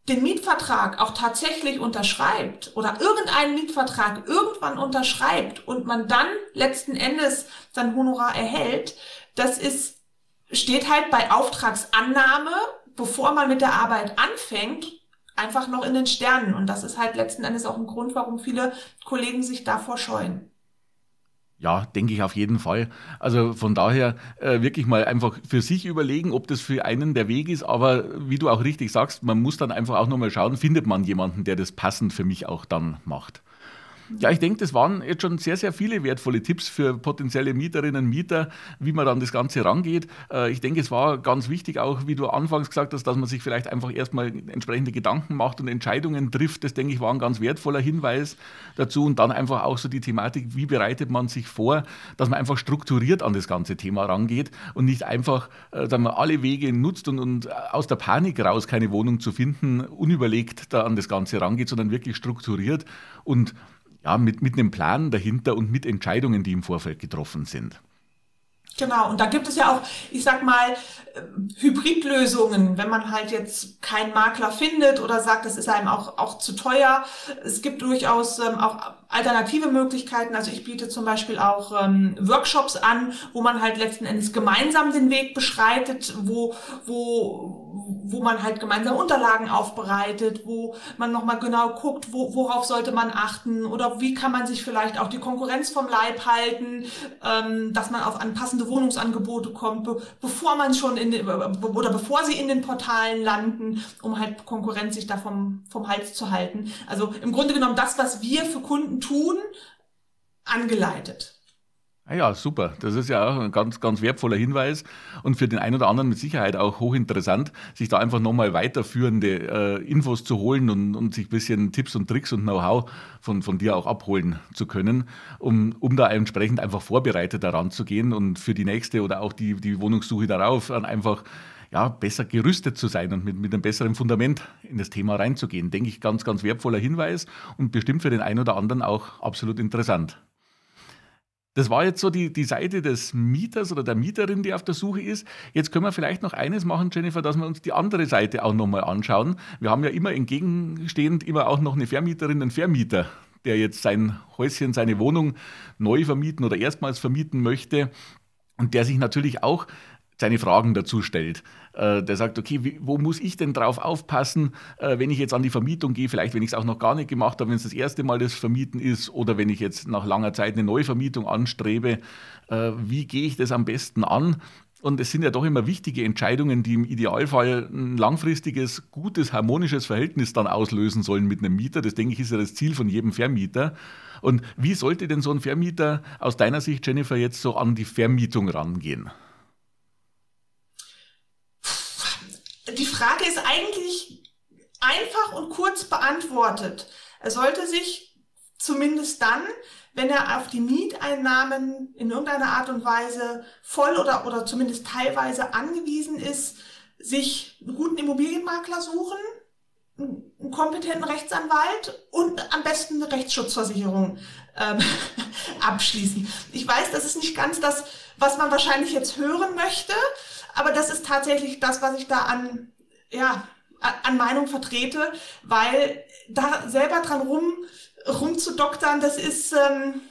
den Mietvertrag auch tatsächlich unterschreibt oder irgendeinen Mietvertrag irgendwann unterschreibt und man dann letzten Endes sein Honorar erhält, das ist, steht halt bei Auftragsannahme, bevor man mit der Arbeit anfängt, einfach noch in den Sternen. Und das ist halt letzten Endes auch ein Grund, warum viele Kollegen sich davor scheuen. Ja, denke ich auf jeden Fall. Also von daher äh, wirklich mal einfach für sich überlegen, ob das für einen der Weg ist. Aber wie du auch richtig sagst, man muss dann einfach auch nochmal schauen, findet man jemanden, der das passend für mich auch dann macht. Ja, ich denke, das waren jetzt schon sehr, sehr viele wertvolle Tipps für potenzielle Mieterinnen und Mieter, wie man dann das Ganze rangeht. Äh, ich denke, es war ganz wichtig auch, wie du anfangs gesagt hast, dass man sich vielleicht einfach erstmal entsprechende Gedanken macht und Entscheidungen trifft. Das, denke ich, war ein ganz wertvoller Hinweis dazu. Und dann einfach auch so die Thematik, wie bereitet man sich vor, dass man einfach strukturiert an das ganze Thema rangeht und nicht einfach, äh, dass man alle Wege nutzt und, und aus der Panik raus keine Wohnung zu finden, unüberlegt da an das Ganze rangeht, sondern wirklich strukturiert und ja, mit, mit einem Plan dahinter und mit Entscheidungen, die im Vorfeld getroffen sind. Genau, und da gibt es ja auch, ich sag mal, ähm, Hybridlösungen, wenn man halt jetzt keinen Makler findet oder sagt, das ist einem auch, auch zu teuer. Es gibt durchaus ähm, auch alternative Möglichkeiten. Also ich biete zum Beispiel auch ähm, Workshops an, wo man halt letzten Endes gemeinsam den Weg beschreitet, wo, wo, wo man halt gemeinsam Unterlagen aufbereitet, wo man nochmal genau guckt, wo, worauf sollte man achten oder wie kann man sich vielleicht auch die Konkurrenz vom Leib halten, ähm, dass man auf anpassende Wohnungsangebote kommt, be bevor man schon in den, oder bevor sie in den Portalen landen, um halt Konkurrenz sich da vom, vom Hals zu halten. Also im Grunde genommen das, was wir für Kunden tun, angeleitet. Ah ja, super. Das ist ja auch ein ganz, ganz wertvoller Hinweis und für den einen oder anderen mit Sicherheit auch hochinteressant, sich da einfach nochmal weiterführende äh, Infos zu holen und, und sich ein bisschen Tipps und Tricks und Know-how von, von dir auch abholen zu können, um, um da entsprechend einfach vorbereitet daran zu gehen und für die nächste oder auch die, die Wohnungssuche darauf einfach ja, besser gerüstet zu sein und mit, mit einem besseren Fundament in das Thema reinzugehen. Denke ich, ganz, ganz wertvoller Hinweis und bestimmt für den einen oder anderen auch absolut interessant. Das war jetzt so die, die Seite des Mieters oder der Mieterin, die auf der Suche ist. Jetzt können wir vielleicht noch eines machen, Jennifer, dass wir uns die andere Seite auch nochmal anschauen. Wir haben ja immer entgegenstehend immer auch noch eine Vermieterin, einen Vermieter, der jetzt sein Häuschen, seine Wohnung neu vermieten oder erstmals vermieten möchte und der sich natürlich auch seine Fragen dazu stellt. Äh, der sagt, okay, wo muss ich denn drauf aufpassen, äh, wenn ich jetzt an die Vermietung gehe, vielleicht wenn ich es auch noch gar nicht gemacht habe, wenn es das erste Mal das Vermieten ist oder wenn ich jetzt nach langer Zeit eine Neuvermietung anstrebe, äh, wie gehe ich das am besten an? Und es sind ja doch immer wichtige Entscheidungen, die im Idealfall ein langfristiges, gutes, harmonisches Verhältnis dann auslösen sollen mit einem Mieter. Das denke ich ist ja das Ziel von jedem Vermieter. Und wie sollte denn so ein Vermieter aus deiner Sicht, Jennifer, jetzt so an die Vermietung rangehen? Die Frage ist eigentlich einfach und kurz beantwortet. Er sollte sich zumindest dann, wenn er auf die Mieteinnahmen in irgendeiner Art und Weise voll oder, oder zumindest teilweise angewiesen ist, sich einen guten Immobilienmakler suchen, einen kompetenten Rechtsanwalt und am besten eine Rechtsschutzversicherung ähm, abschließen. Ich weiß, das ist nicht ganz das, was man wahrscheinlich jetzt hören möchte, aber das ist tatsächlich das, was ich da an, ja, an Meinung vertrete, weil da selber dran rum, rumzudoktern, das ist, ähm,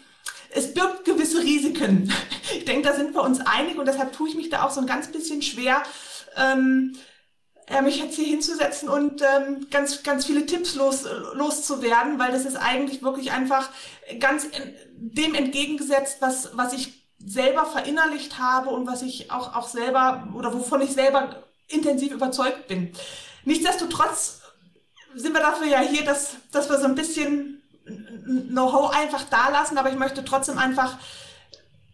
es birgt gewisse Risiken. Ich denke, da sind wir uns einig und deshalb tue ich mich da auch so ein ganz bisschen schwer, ähm, mich jetzt hier hinzusetzen und ähm, ganz, ganz viele Tipps los, loszuwerden, weil das ist eigentlich wirklich einfach ganz dem entgegengesetzt, was, was ich selber verinnerlicht habe und was ich auch, auch selber oder wovon ich selber intensiv überzeugt bin. Nichtsdestotrotz sind wir dafür ja hier, dass, dass wir so ein bisschen Know-how einfach da lassen, aber ich möchte trotzdem einfach,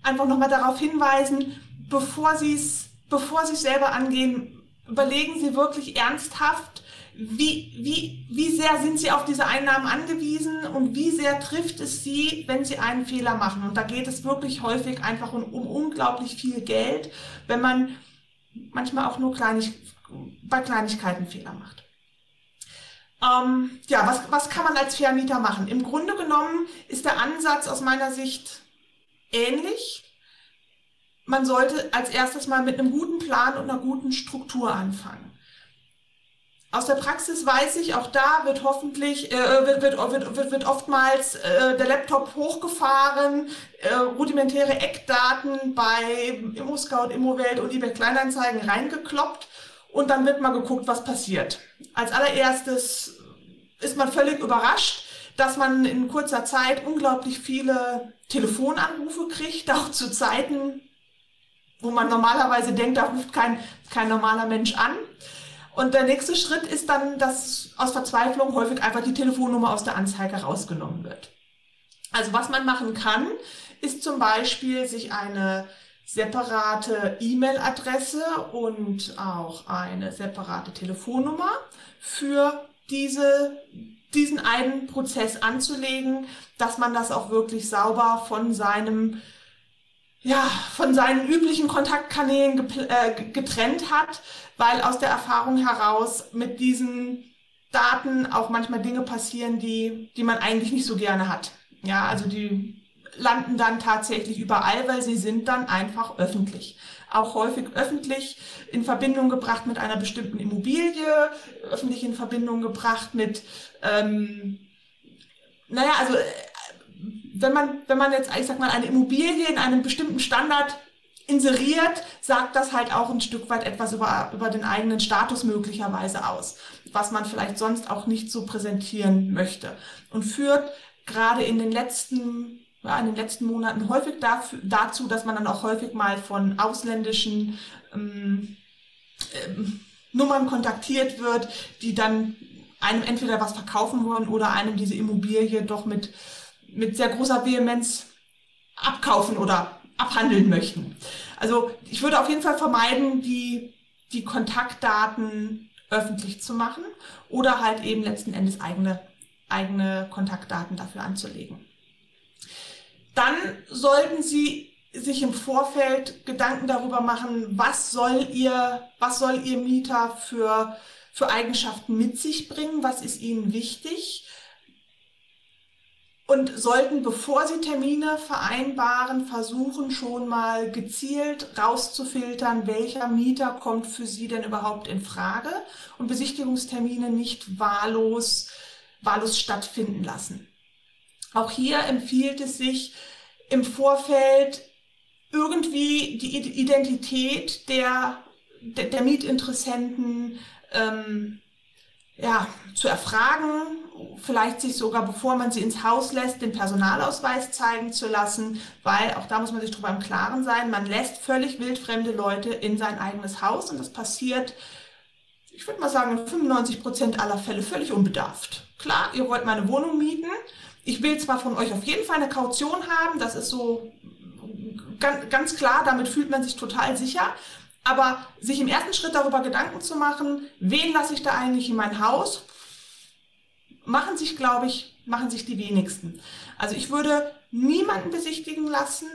einfach nochmal darauf hinweisen, bevor Sie es, bevor Sie es selber angehen, überlegen Sie wirklich ernsthaft, wie, wie, wie sehr sind Sie auf diese Einnahmen angewiesen und wie sehr trifft es Sie, wenn Sie einen Fehler machen? Und da geht es wirklich häufig einfach um, um unglaublich viel Geld, wenn man manchmal auch nur kleinig, bei Kleinigkeiten Fehler macht. Ähm, ja, was, was kann man als Vermieter machen? Im Grunde genommen ist der Ansatz aus meiner Sicht ähnlich. man sollte als erstes mal mit einem guten Plan und einer guten Struktur anfangen. Aus der Praxis weiß ich, auch da wird hoffentlich, äh, wird, wird, wird, wird oftmals äh, der Laptop hochgefahren, äh, rudimentäre Eckdaten bei ImmoScout, ImmoWelt und eBay Kleinanzeigen reingekloppt und dann wird mal geguckt, was passiert. Als allererstes ist man völlig überrascht, dass man in kurzer Zeit unglaublich viele Telefonanrufe kriegt, auch zu Zeiten, wo man normalerweise denkt, da ruft kein, kein normaler Mensch an. Und der nächste Schritt ist dann, dass aus Verzweiflung häufig einfach die Telefonnummer aus der Anzeige rausgenommen wird. Also was man machen kann, ist zum Beispiel sich eine separate E-Mail-Adresse und auch eine separate Telefonnummer für diese, diesen einen Prozess anzulegen, dass man das auch wirklich sauber von seinem ja, von seinen üblichen Kontaktkanälen äh, getrennt hat, weil aus der Erfahrung heraus mit diesen Daten auch manchmal Dinge passieren, die, die man eigentlich nicht so gerne hat. Ja, also die landen dann tatsächlich überall, weil sie sind dann einfach öffentlich. Auch häufig öffentlich in Verbindung gebracht mit einer bestimmten Immobilie, öffentlich in Verbindung gebracht mit, ähm, naja, also wenn man, wenn man jetzt, ich sag mal, eine Immobilie in einem bestimmten Standard inseriert, sagt das halt auch ein Stück weit etwas über, über den eigenen Status möglicherweise aus, was man vielleicht sonst auch nicht so präsentieren möchte. Und führt gerade in den letzten ja, in den letzten Monaten häufig dafür, dazu, dass man dann auch häufig mal von ausländischen ähm, ähm, Nummern kontaktiert wird, die dann einem entweder was verkaufen wollen oder einem diese Immobilie doch mit mit sehr großer Vehemenz abkaufen oder abhandeln möchten. Also ich würde auf jeden Fall vermeiden, die, die Kontaktdaten öffentlich zu machen oder halt eben letzten Endes eigene, eigene Kontaktdaten dafür anzulegen. Dann sollten Sie sich im Vorfeld Gedanken darüber machen, was soll Ihr, was soll Ihr Mieter für, für Eigenschaften mit sich bringen, was ist Ihnen wichtig und sollten, bevor sie Termine vereinbaren, versuchen schon mal gezielt rauszufiltern, welcher Mieter kommt für sie denn überhaupt in Frage und Besichtigungstermine nicht wahllos, wahllos stattfinden lassen. Auch hier empfiehlt es sich im Vorfeld irgendwie die Identität der, der, der Mietinteressenten ähm, ja, zu erfragen, vielleicht sich sogar, bevor man sie ins Haus lässt, den Personalausweis zeigen zu lassen, weil auch da muss man sich darüber im Klaren sein, man lässt völlig wildfremde Leute in sein eigenes Haus und das passiert, ich würde mal sagen, in 95 Prozent aller Fälle völlig unbedarft. Klar, ihr wollt meine Wohnung mieten. Ich will zwar von euch auf jeden Fall eine Kaution haben, das ist so ganz, ganz klar, damit fühlt man sich total sicher. Aber sich im ersten Schritt darüber Gedanken zu machen, wen lasse ich da eigentlich in mein Haus, machen sich, glaube ich, machen sich die wenigsten. Also ich würde niemanden besichtigen lassen,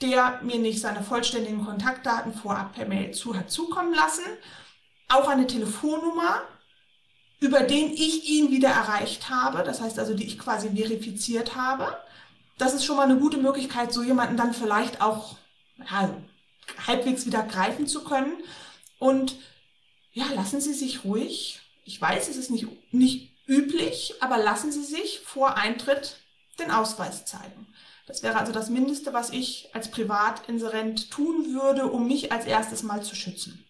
der mir nicht seine vollständigen Kontaktdaten vorab per Mail zu hat zukommen lassen. Auch eine Telefonnummer, über den ich ihn wieder erreicht habe, das heißt also, die ich quasi verifiziert habe. Das ist schon mal eine gute Möglichkeit, so jemanden dann vielleicht auch ja, halbwegs wieder greifen zu können. Und ja, lassen Sie sich ruhig. Ich weiß, es ist nicht, nicht üblich, aber lassen Sie sich vor Eintritt den Ausweis zeigen. Das wäre also das Mindeste, was ich als Privatinserent tun würde, um mich als erstes mal zu schützen.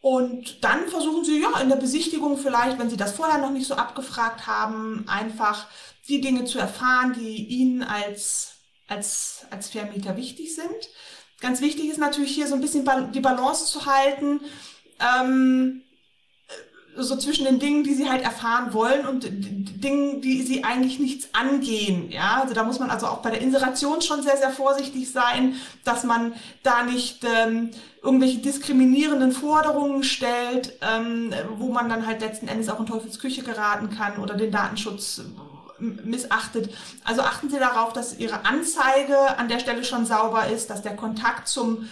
Und dann versuchen Sie ja in der Besichtigung vielleicht, wenn Sie das vorher noch nicht so abgefragt haben, einfach die Dinge zu erfahren, die Ihnen als als, als Vermieter wichtig sind. Ganz wichtig ist natürlich hier so ein bisschen die Balance zu halten, ähm, so zwischen den Dingen, die sie halt erfahren wollen und Dingen, die sie eigentlich nichts angehen. Ja, also da muss man also auch bei der Inseration schon sehr, sehr vorsichtig sein, dass man da nicht ähm, irgendwelche diskriminierenden Forderungen stellt, ähm, wo man dann halt letzten Endes auch in Teufelsküche geraten kann oder den Datenschutz missachtet. Also achten Sie darauf, dass Ihre Anzeige an der Stelle schon sauber ist, dass der Kontakt zum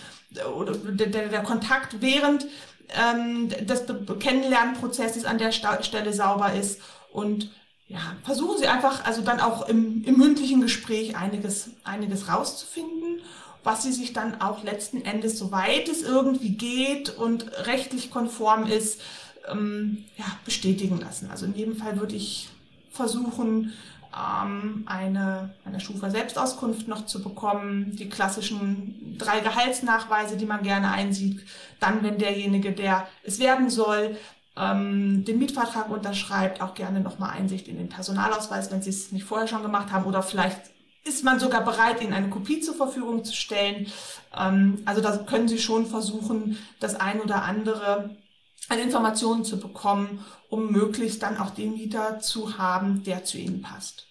oder der, der Kontakt während ähm, des Kennenlernprozesses an der Stelle sauber ist und ja, versuchen Sie einfach, also dann auch im, im mündlichen Gespräch einiges, einiges rauszufinden, was Sie sich dann auch letzten Endes, soweit es irgendwie geht und rechtlich konform ist, ähm, ja, bestätigen lassen. Also in jedem Fall würde ich versuchen, ähm, eine, eine Schufa-Selbstauskunft noch zu bekommen, die klassischen drei Gehaltsnachweise, die man gerne einsieht, dann, wenn derjenige, der es werden soll, ähm, den Mietvertrag unterschreibt, auch gerne nochmal Einsicht in den Personalausweis, wenn Sie es nicht vorher schon gemacht haben. Oder vielleicht ist man sogar bereit, Ihnen eine Kopie zur Verfügung zu stellen. Ähm, also da können Sie schon versuchen, das ein oder andere an Informationen zu bekommen, um möglichst dann auch den Mieter zu haben, der zu Ihnen passt.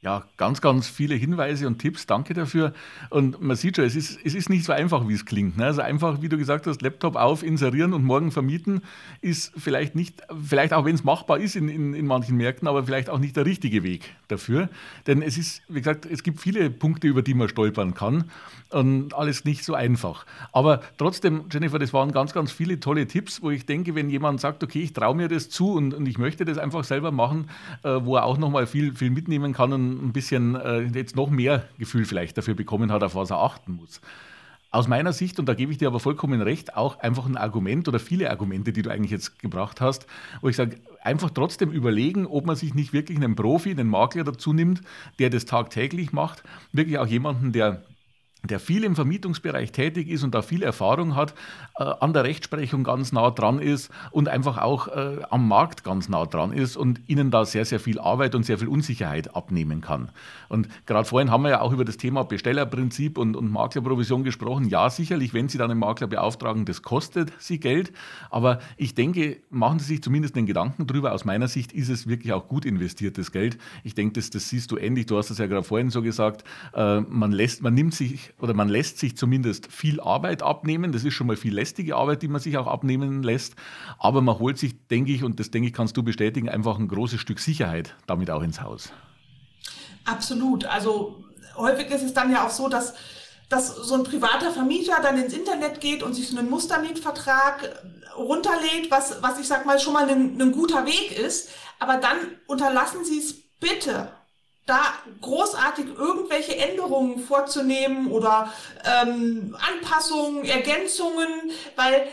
Ja, ganz, ganz viele Hinweise und Tipps. Danke dafür. Und man sieht schon, es ist, es ist nicht so einfach, wie es klingt. Ne? Also einfach, wie du gesagt hast, Laptop auf, inserieren und morgen vermieten, ist vielleicht nicht, vielleicht auch wenn es machbar ist in, in, in manchen Märkten, aber vielleicht auch nicht der richtige Weg dafür. Denn es ist, wie gesagt, es gibt viele Punkte, über die man stolpern kann und alles nicht so einfach. Aber trotzdem, Jennifer, das waren ganz, ganz viele tolle Tipps, wo ich denke, wenn jemand sagt, okay, ich traue mir das zu und, und ich möchte das einfach selber machen, äh, wo er auch nochmal viel, viel mitnehmen kann und ein bisschen äh, jetzt noch mehr Gefühl vielleicht dafür bekommen hat, auf was er achten muss. Aus meiner Sicht, und da gebe ich dir aber vollkommen recht, auch einfach ein Argument oder viele Argumente, die du eigentlich jetzt gebracht hast, wo ich sage, einfach trotzdem überlegen, ob man sich nicht wirklich einen Profi, einen Makler dazu nimmt, der das tagtäglich macht, wirklich auch jemanden, der der viel im Vermietungsbereich tätig ist und da viel Erfahrung hat, äh, an der Rechtsprechung ganz nah dran ist und einfach auch äh, am Markt ganz nah dran ist und ihnen da sehr, sehr viel Arbeit und sehr viel Unsicherheit abnehmen kann. Und gerade vorhin haben wir ja auch über das Thema Bestellerprinzip und, und Maklerprovision gesprochen. Ja, sicherlich, wenn Sie dann einen Makler beauftragen, das kostet Sie Geld. Aber ich denke, machen Sie sich zumindest den Gedanken drüber. Aus meiner Sicht ist es wirklich auch gut investiertes Geld. Ich denke, das, das siehst du ähnlich. Du hast es ja gerade vorhin so gesagt. Äh, man lässt, man nimmt sich oder man lässt sich zumindest viel Arbeit abnehmen. Das ist schon mal viel lästige Arbeit, die man sich auch abnehmen lässt. Aber man holt sich, denke ich, und das denke ich, kannst du bestätigen, einfach ein großes Stück Sicherheit damit auch ins Haus. Absolut. Also häufig ist es dann ja auch so, dass dass so ein privater Vermieter dann ins Internet geht und sich so einen Mustermietvertrag runterlädt, was, was ich sag mal schon mal ein, ein guter Weg ist. Aber dann unterlassen Sie es bitte da großartig irgendwelche Änderungen vorzunehmen oder ähm, Anpassungen, Ergänzungen, weil,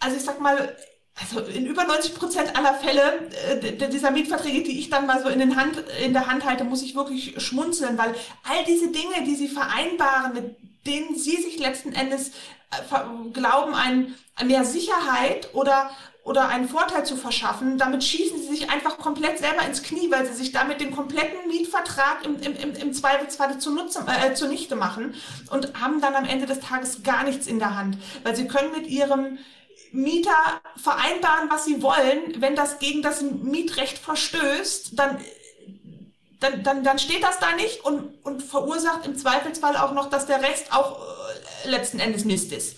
also ich sag mal, also in über 90 Prozent aller Fälle äh, dieser Mietverträge, die ich dann mal so in, den Hand, in der Hand halte, muss ich wirklich schmunzeln, weil all diese Dinge, die sie vereinbaren, mit denen sie sich letzten Endes äh, glauben, ein, mehr Sicherheit oder oder einen Vorteil zu verschaffen, damit schießen sie sich einfach komplett selber ins Knie, weil sie sich damit den kompletten Mietvertrag im, im, im Zweifelsfall zunutze, äh, zunichte machen und haben dann am Ende des Tages gar nichts in der Hand, weil sie können mit ihrem Mieter vereinbaren, was sie wollen. Wenn das gegen das Mietrecht verstößt, dann dann, dann, dann steht das da nicht und, und verursacht im Zweifelsfall auch noch, dass der Rest auch äh, letzten Endes Mist ist.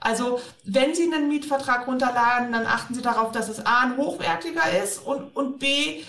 Also wenn Sie einen Mietvertrag runterladen, dann achten Sie darauf, dass es A ein hochwertiger ist und, und B äh,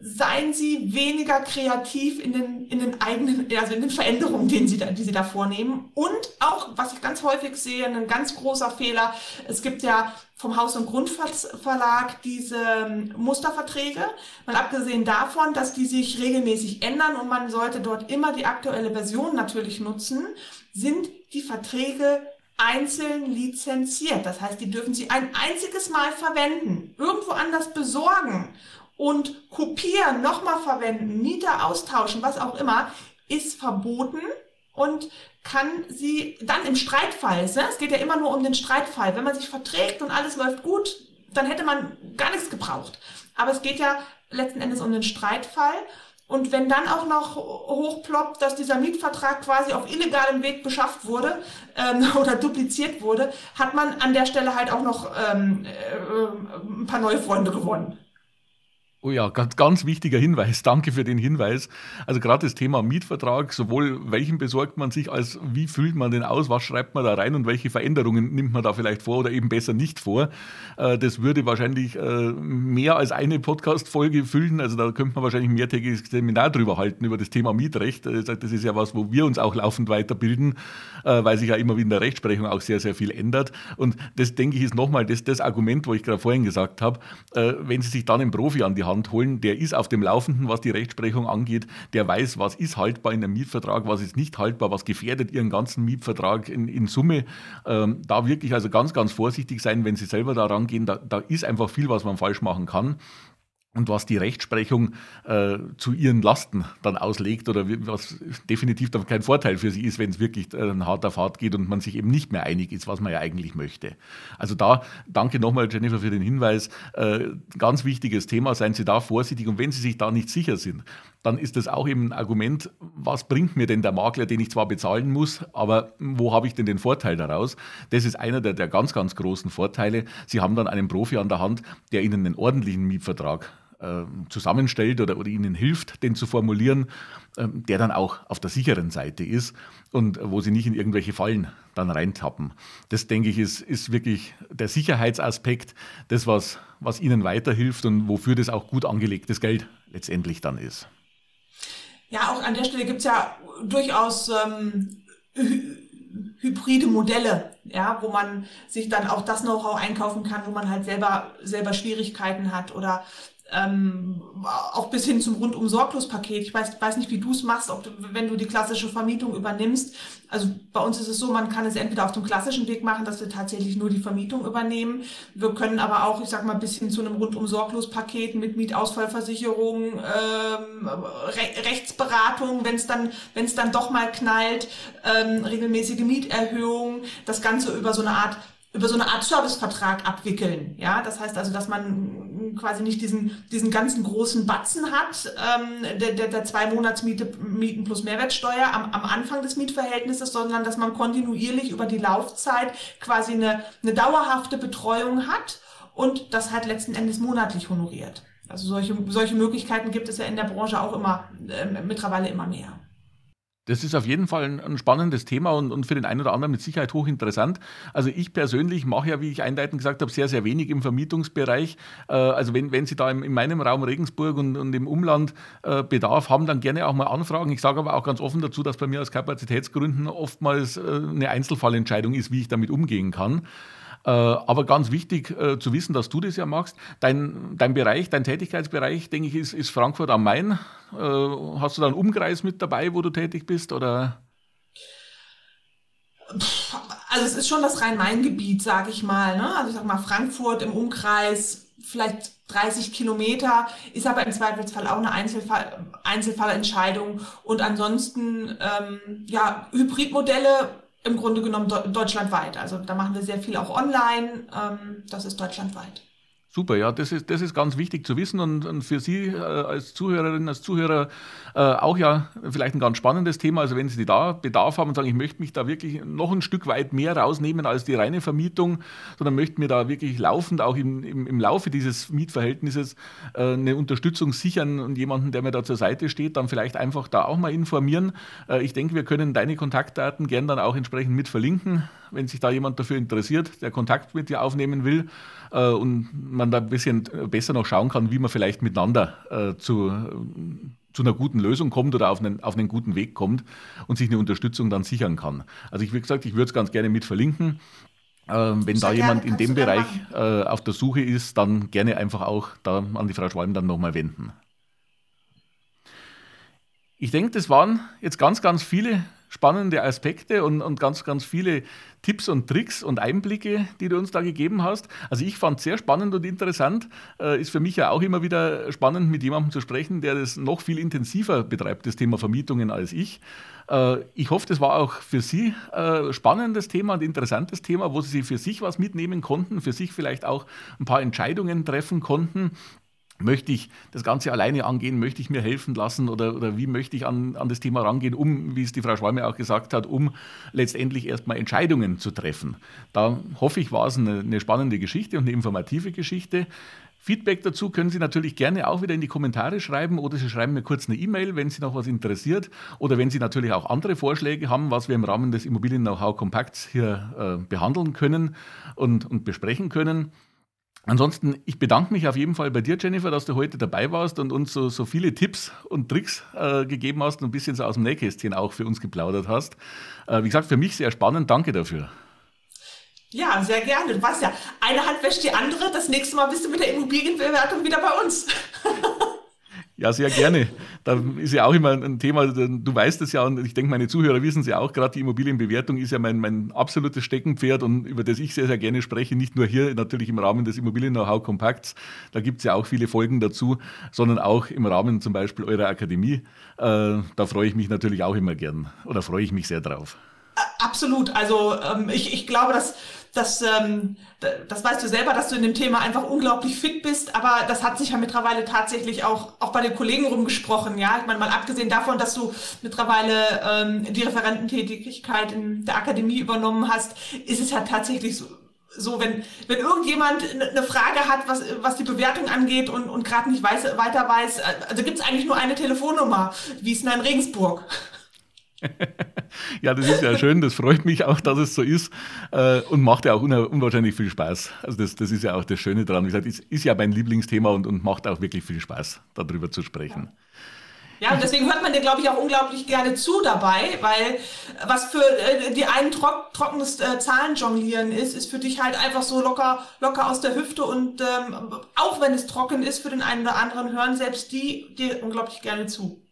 seien Sie weniger kreativ in den, in den eigenen, also in den Veränderungen, die Sie, da, die Sie da vornehmen. Und auch, was ich ganz häufig sehe, ein ganz großer Fehler, es gibt ja vom Haus- und Grundverlag diese ähm, Musterverträge. Mal abgesehen davon, dass die sich regelmäßig ändern und man sollte dort immer die aktuelle Version natürlich nutzen, sind die Verträge einzeln lizenziert. Das heißt, die dürfen Sie ein einziges Mal verwenden, irgendwo anders besorgen und kopieren, nochmal verwenden, Mieter austauschen, was auch immer, ist verboten und kann sie dann im Streitfall, ne, es geht ja immer nur um den Streitfall, wenn man sich verträgt und alles läuft gut, dann hätte man gar nichts gebraucht. Aber es geht ja letzten Endes um den Streitfall und wenn dann auch noch hochploppt, dass dieser Mietvertrag quasi auf illegalem Weg beschafft wurde ähm, oder dupliziert wurde, hat man an der Stelle halt auch noch ähm, äh, ein paar neue Freunde gewonnen. Oh ja, ganz, ganz wichtiger Hinweis. Danke für den Hinweis. Also gerade das Thema Mietvertrag, sowohl welchen besorgt man sich, als wie füllt man den aus, was schreibt man da rein und welche Veränderungen nimmt man da vielleicht vor oder eben besser nicht vor. Äh, das würde wahrscheinlich äh, mehr als eine Podcast-Folge füllen. Also da könnte man wahrscheinlich ein mehrtägiges Seminar drüber halten, über das Thema Mietrecht. Äh, das ist ja was, wo wir uns auch laufend weiterbilden, weil sich ja immer in der Rechtsprechung auch sehr, sehr viel ändert. Und das, denke ich, ist nochmal das, das Argument, wo ich gerade vorhin gesagt habe, wenn Sie sich dann einen Profi an die Hand Hand holen. Der ist auf dem Laufenden, was die Rechtsprechung angeht. Der weiß, was ist haltbar in einem Mietvertrag, was ist nicht haltbar, was gefährdet Ihren ganzen Mietvertrag in, in Summe. Ähm, da wirklich also ganz, ganz vorsichtig sein, wenn Sie selber da rangehen. Da, da ist einfach viel, was man falsch machen kann und was die Rechtsprechung äh, zu ihren Lasten dann auslegt oder was definitiv dann kein Vorteil für sie ist, wenn es wirklich äh, hart auf hart geht und man sich eben nicht mehr einig ist, was man ja eigentlich möchte. Also da danke nochmal Jennifer für den Hinweis. Äh, ganz wichtiges Thema, seien Sie da vorsichtig und wenn Sie sich da nicht sicher sind, dann ist das auch eben ein Argument, was bringt mir denn der Makler, den ich zwar bezahlen muss, aber wo habe ich denn den Vorteil daraus? Das ist einer der, der ganz, ganz großen Vorteile. Sie haben dann einen Profi an der Hand, der Ihnen einen ordentlichen Mietvertrag zusammenstellt oder, oder ihnen hilft, den zu formulieren, ähm, der dann auch auf der sicheren Seite ist und wo sie nicht in irgendwelche Fallen dann reintappen. Das, denke ich, ist, ist wirklich der Sicherheitsaspekt, das, was, was ihnen weiterhilft und wofür das auch gut angelegtes Geld letztendlich dann ist. Ja, auch an der Stelle gibt es ja durchaus ähm, hybride Modelle, ja, wo man sich dann auch das Know-how einkaufen kann, wo man halt selber, selber Schwierigkeiten hat oder ähm, auch bis hin zum rundum sorglos Paket. Ich weiß, weiß nicht, wie du es machst, ob du, wenn du die klassische Vermietung übernimmst. Also bei uns ist es so, man kann es entweder auf dem klassischen Weg machen, dass wir tatsächlich nur die Vermietung übernehmen. Wir können aber auch, ich sag mal, bis hin zu einem rundum sorglos Paket mit Mietausfallversicherung, ähm, Re Rechtsberatung, wenn es dann, dann doch mal knallt, ähm, regelmäßige Mieterhöhungen, das Ganze über so eine Art über so eine Art Servicevertrag abwickeln. Ja, das heißt also, dass man quasi nicht diesen, diesen ganzen großen Batzen hat, ähm, der, der, der zwei Monatsmiete Mieten plus Mehrwertsteuer am, am Anfang des Mietverhältnisses, sondern dass man kontinuierlich über die Laufzeit quasi eine, eine dauerhafte Betreuung hat und das halt letzten Endes monatlich honoriert. Also solche, solche Möglichkeiten gibt es ja in der Branche auch immer, äh, mittlerweile immer mehr. Das ist auf jeden Fall ein, spannendes Thema und, und, für den einen oder anderen mit Sicherheit hochinteressant. Also ich persönlich mache ja, wie ich einleitend gesagt habe, sehr, sehr wenig im Vermietungsbereich. Äh, also wenn, wenn Sie da in meinem Raum Regensburg und, und im Umland äh, Bedarf haben, dann gerne auch mal anfragen. Ich sage aber auch ganz offen dazu, dass bei mir aus Kapazitätsgründen oftmals äh, eine Einzelfallentscheidung ist, wie ich damit umgehen kann. Äh, aber ganz wichtig äh, zu wissen, dass du das ja machst. Dein, dein Bereich, dein Tätigkeitsbereich, denke ich, ist, ist Frankfurt am Main. Äh, hast du da einen Umkreis mit dabei, wo du tätig bist? Oder? Also es ist schon das Rhein-Main-Gebiet, sage ich mal. Ne? Also ich sage mal Frankfurt im Umkreis, vielleicht 30 Kilometer, ist aber im Zweifelsfall auch eine Einzelfall, Einzelfallentscheidung. Und ansonsten, ähm, ja, Hybridmodelle im Grunde genommen deutschlandweit. Also da machen wir sehr viel auch online. Ähm, das ist deutschlandweit. Super, ja, das ist, das ist ganz wichtig zu wissen und, und für Sie äh, als Zuhörerinnen, als Zuhörer äh, auch ja vielleicht ein ganz spannendes Thema. Also wenn Sie da Bedarf haben und sagen, ich möchte mich da wirklich noch ein Stück weit mehr rausnehmen als die reine Vermietung, sondern möchte mir da wirklich laufend auch im, im, im Laufe dieses Mietverhältnisses äh, eine Unterstützung sichern und jemanden, der mir da zur Seite steht, dann vielleicht einfach da auch mal informieren. Äh, ich denke, wir können deine Kontaktdaten gern dann auch entsprechend mit verlinken, wenn sich da jemand dafür interessiert, der Kontakt mit dir aufnehmen will äh, und man da ein bisschen besser noch schauen kann, wie man vielleicht miteinander äh, zu, zu einer guten Lösung kommt oder auf einen, auf einen guten Weg kommt und sich eine Unterstützung dann sichern kann. Also ich, wie gesagt, ich würde es ganz gerne mit verlinken. Ähm, wenn da jemand in dem Bereich äh, auf der Suche ist, dann gerne einfach auch da an die Frau Schwalm dann nochmal wenden. Ich denke, das waren jetzt ganz, ganz viele spannende Aspekte und, und ganz, ganz viele Tipps und Tricks und Einblicke, die du uns da gegeben hast. Also ich fand es sehr spannend und interessant. Äh, ist für mich ja auch immer wieder spannend, mit jemandem zu sprechen, der das noch viel intensiver betreibt, das Thema Vermietungen als ich. Äh, ich hoffe, das war auch für Sie äh, spannendes Thema und interessantes Thema, wo Sie für sich was mitnehmen konnten, für sich vielleicht auch ein paar Entscheidungen treffen konnten, Möchte ich das Ganze alleine angehen? Möchte ich mir helfen lassen? Oder, oder wie möchte ich an, an das Thema rangehen, um, wie es die Frau Schwalme auch gesagt hat, um letztendlich erstmal Entscheidungen zu treffen? Da hoffe ich, war es eine, eine spannende Geschichte und eine informative Geschichte. Feedback dazu können Sie natürlich gerne auch wieder in die Kommentare schreiben oder Sie schreiben mir kurz eine E-Mail, wenn Sie noch was interessiert oder wenn Sie natürlich auch andere Vorschläge haben, was wir im Rahmen des Immobilien-Know-how-Kompakts hier äh, behandeln können und, und besprechen können. Ansonsten, ich bedanke mich auf jeden Fall bei dir, Jennifer, dass du heute dabei warst und uns so, so viele Tipps und Tricks äh, gegeben hast und ein bisschen so aus dem Nähkästchen auch für uns geplaudert hast. Äh, wie gesagt, für mich sehr spannend. Danke dafür. Ja, sehr gerne. Du weißt ja, eine Hand wäscht die andere. Das nächste Mal bist du mit der Immobilienbewertung wieder bei uns. Ja, sehr gerne. Da ist ja auch immer ein Thema, du weißt es ja und ich denke, meine Zuhörer wissen es ja auch, gerade die Immobilienbewertung ist ja mein, mein absolutes Steckenpferd und über das ich sehr, sehr gerne spreche, nicht nur hier natürlich im Rahmen des Immobilien-Know-how-Kompakts, da gibt es ja auch viele Folgen dazu, sondern auch im Rahmen zum Beispiel eurer Akademie. Äh, da freue ich mich natürlich auch immer gern oder freue ich mich sehr drauf. Absolut. Also ähm, ich, ich glaube, dass das, ähm, das weißt du selber, dass du in dem Thema einfach unglaublich fit bist, aber das hat sich ja mittlerweile tatsächlich auch, auch bei den Kollegen rumgesprochen, ja. Ich meine, mal abgesehen davon, dass du mittlerweile ähm, die Referententätigkeit in der Akademie übernommen hast, ist es ja tatsächlich so, so, wenn, wenn irgendjemand eine Frage hat, was, was die Bewertung angeht und, und gerade nicht weiß, weiter weiß, also gibt es eigentlich nur eine Telefonnummer, wie es in Regensburg ja, das ist ja schön, das freut mich auch, dass es so ist äh, und macht ja auch unwahrscheinlich viel Spaß. Also das, das ist ja auch das Schöne daran. Wie gesagt, es ist ja mein Lieblingsthema und, und macht auch wirklich viel Spaß, darüber zu sprechen. Ja. und deswegen hört man dir, glaube ich, auch unglaublich gerne zu dabei, weil was für äh, die einen trock, trockenes äh, Zahlenjonglieren ist, ist für dich halt einfach so locker, locker aus der Hüfte und ähm, auch wenn es trocken ist, für den einen oder anderen hören selbst die dir unglaublich gerne zu.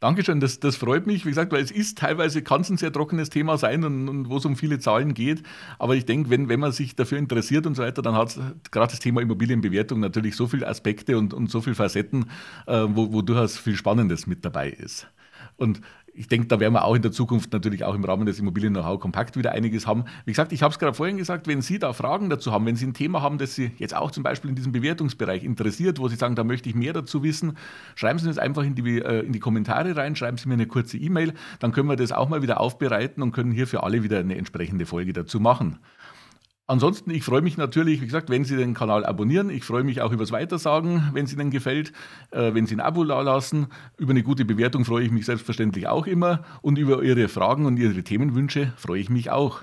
Dankeschön, das, das freut mich. Wie gesagt, weil es ist teilweise, kann es ein sehr trockenes Thema sein und, und wo es um viele Zahlen geht. Aber ich denke, wenn, wenn man sich dafür interessiert und so weiter, dann hat gerade das Thema Immobilienbewertung natürlich so viele Aspekte und, und so viele Facetten, äh, wo, wo durchaus viel Spannendes mit dabei ist. Und ich denke, da werden wir auch in der Zukunft natürlich auch im Rahmen des Immobilien-Know-how kompakt wieder einiges haben. Wie gesagt, ich habe es gerade vorhin gesagt, wenn Sie da Fragen dazu haben, wenn Sie ein Thema haben, das Sie jetzt auch zum Beispiel in diesem Bewertungsbereich interessiert, wo Sie sagen, da möchte ich mehr dazu wissen, schreiben Sie das einfach in die, äh, in die Kommentare rein, schreiben Sie mir eine kurze E-Mail, dann können wir das auch mal wieder aufbereiten und können hier für alle wieder eine entsprechende Folge dazu machen. Ansonsten, ich freue mich natürlich, wie gesagt, wenn Sie den Kanal abonnieren. Ich freue mich auch über das Weitersagen, wenn es Ihnen gefällt. Äh, wenn Sie ein Abo lassen. Über eine gute Bewertung freue ich mich selbstverständlich auch immer. Und über Ihre Fragen und Ihre Themenwünsche freue ich mich auch.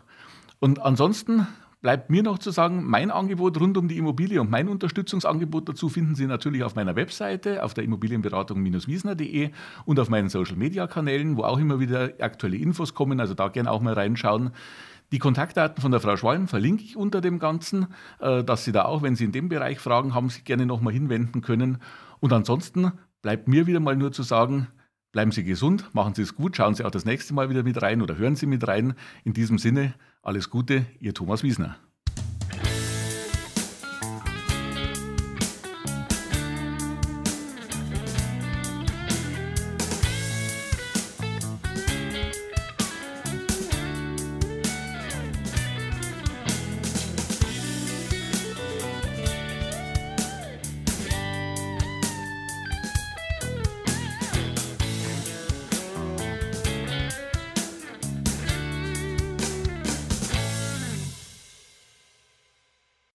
Und ansonsten bleibt mir noch zu sagen, mein Angebot rund um die Immobilie und mein Unterstützungsangebot dazu finden Sie natürlich auf meiner Webseite, auf der Immobilienberatung-wiesner.de und auf meinen Social-Media-Kanälen, wo auch immer wieder aktuelle Infos kommen. Also da gerne auch mal reinschauen. Die Kontaktdaten von der Frau Schwalm verlinke ich unter dem Ganzen, äh, dass Sie da auch, wenn Sie in dem Bereich Fragen haben, sich gerne nochmal hinwenden können. Und ansonsten bleibt mir wieder mal nur zu sagen, bleiben Sie gesund, machen Sie es gut, schauen Sie auch das nächste Mal wieder mit rein oder hören Sie mit rein. In diesem Sinne, alles Gute, Ihr Thomas Wiesner.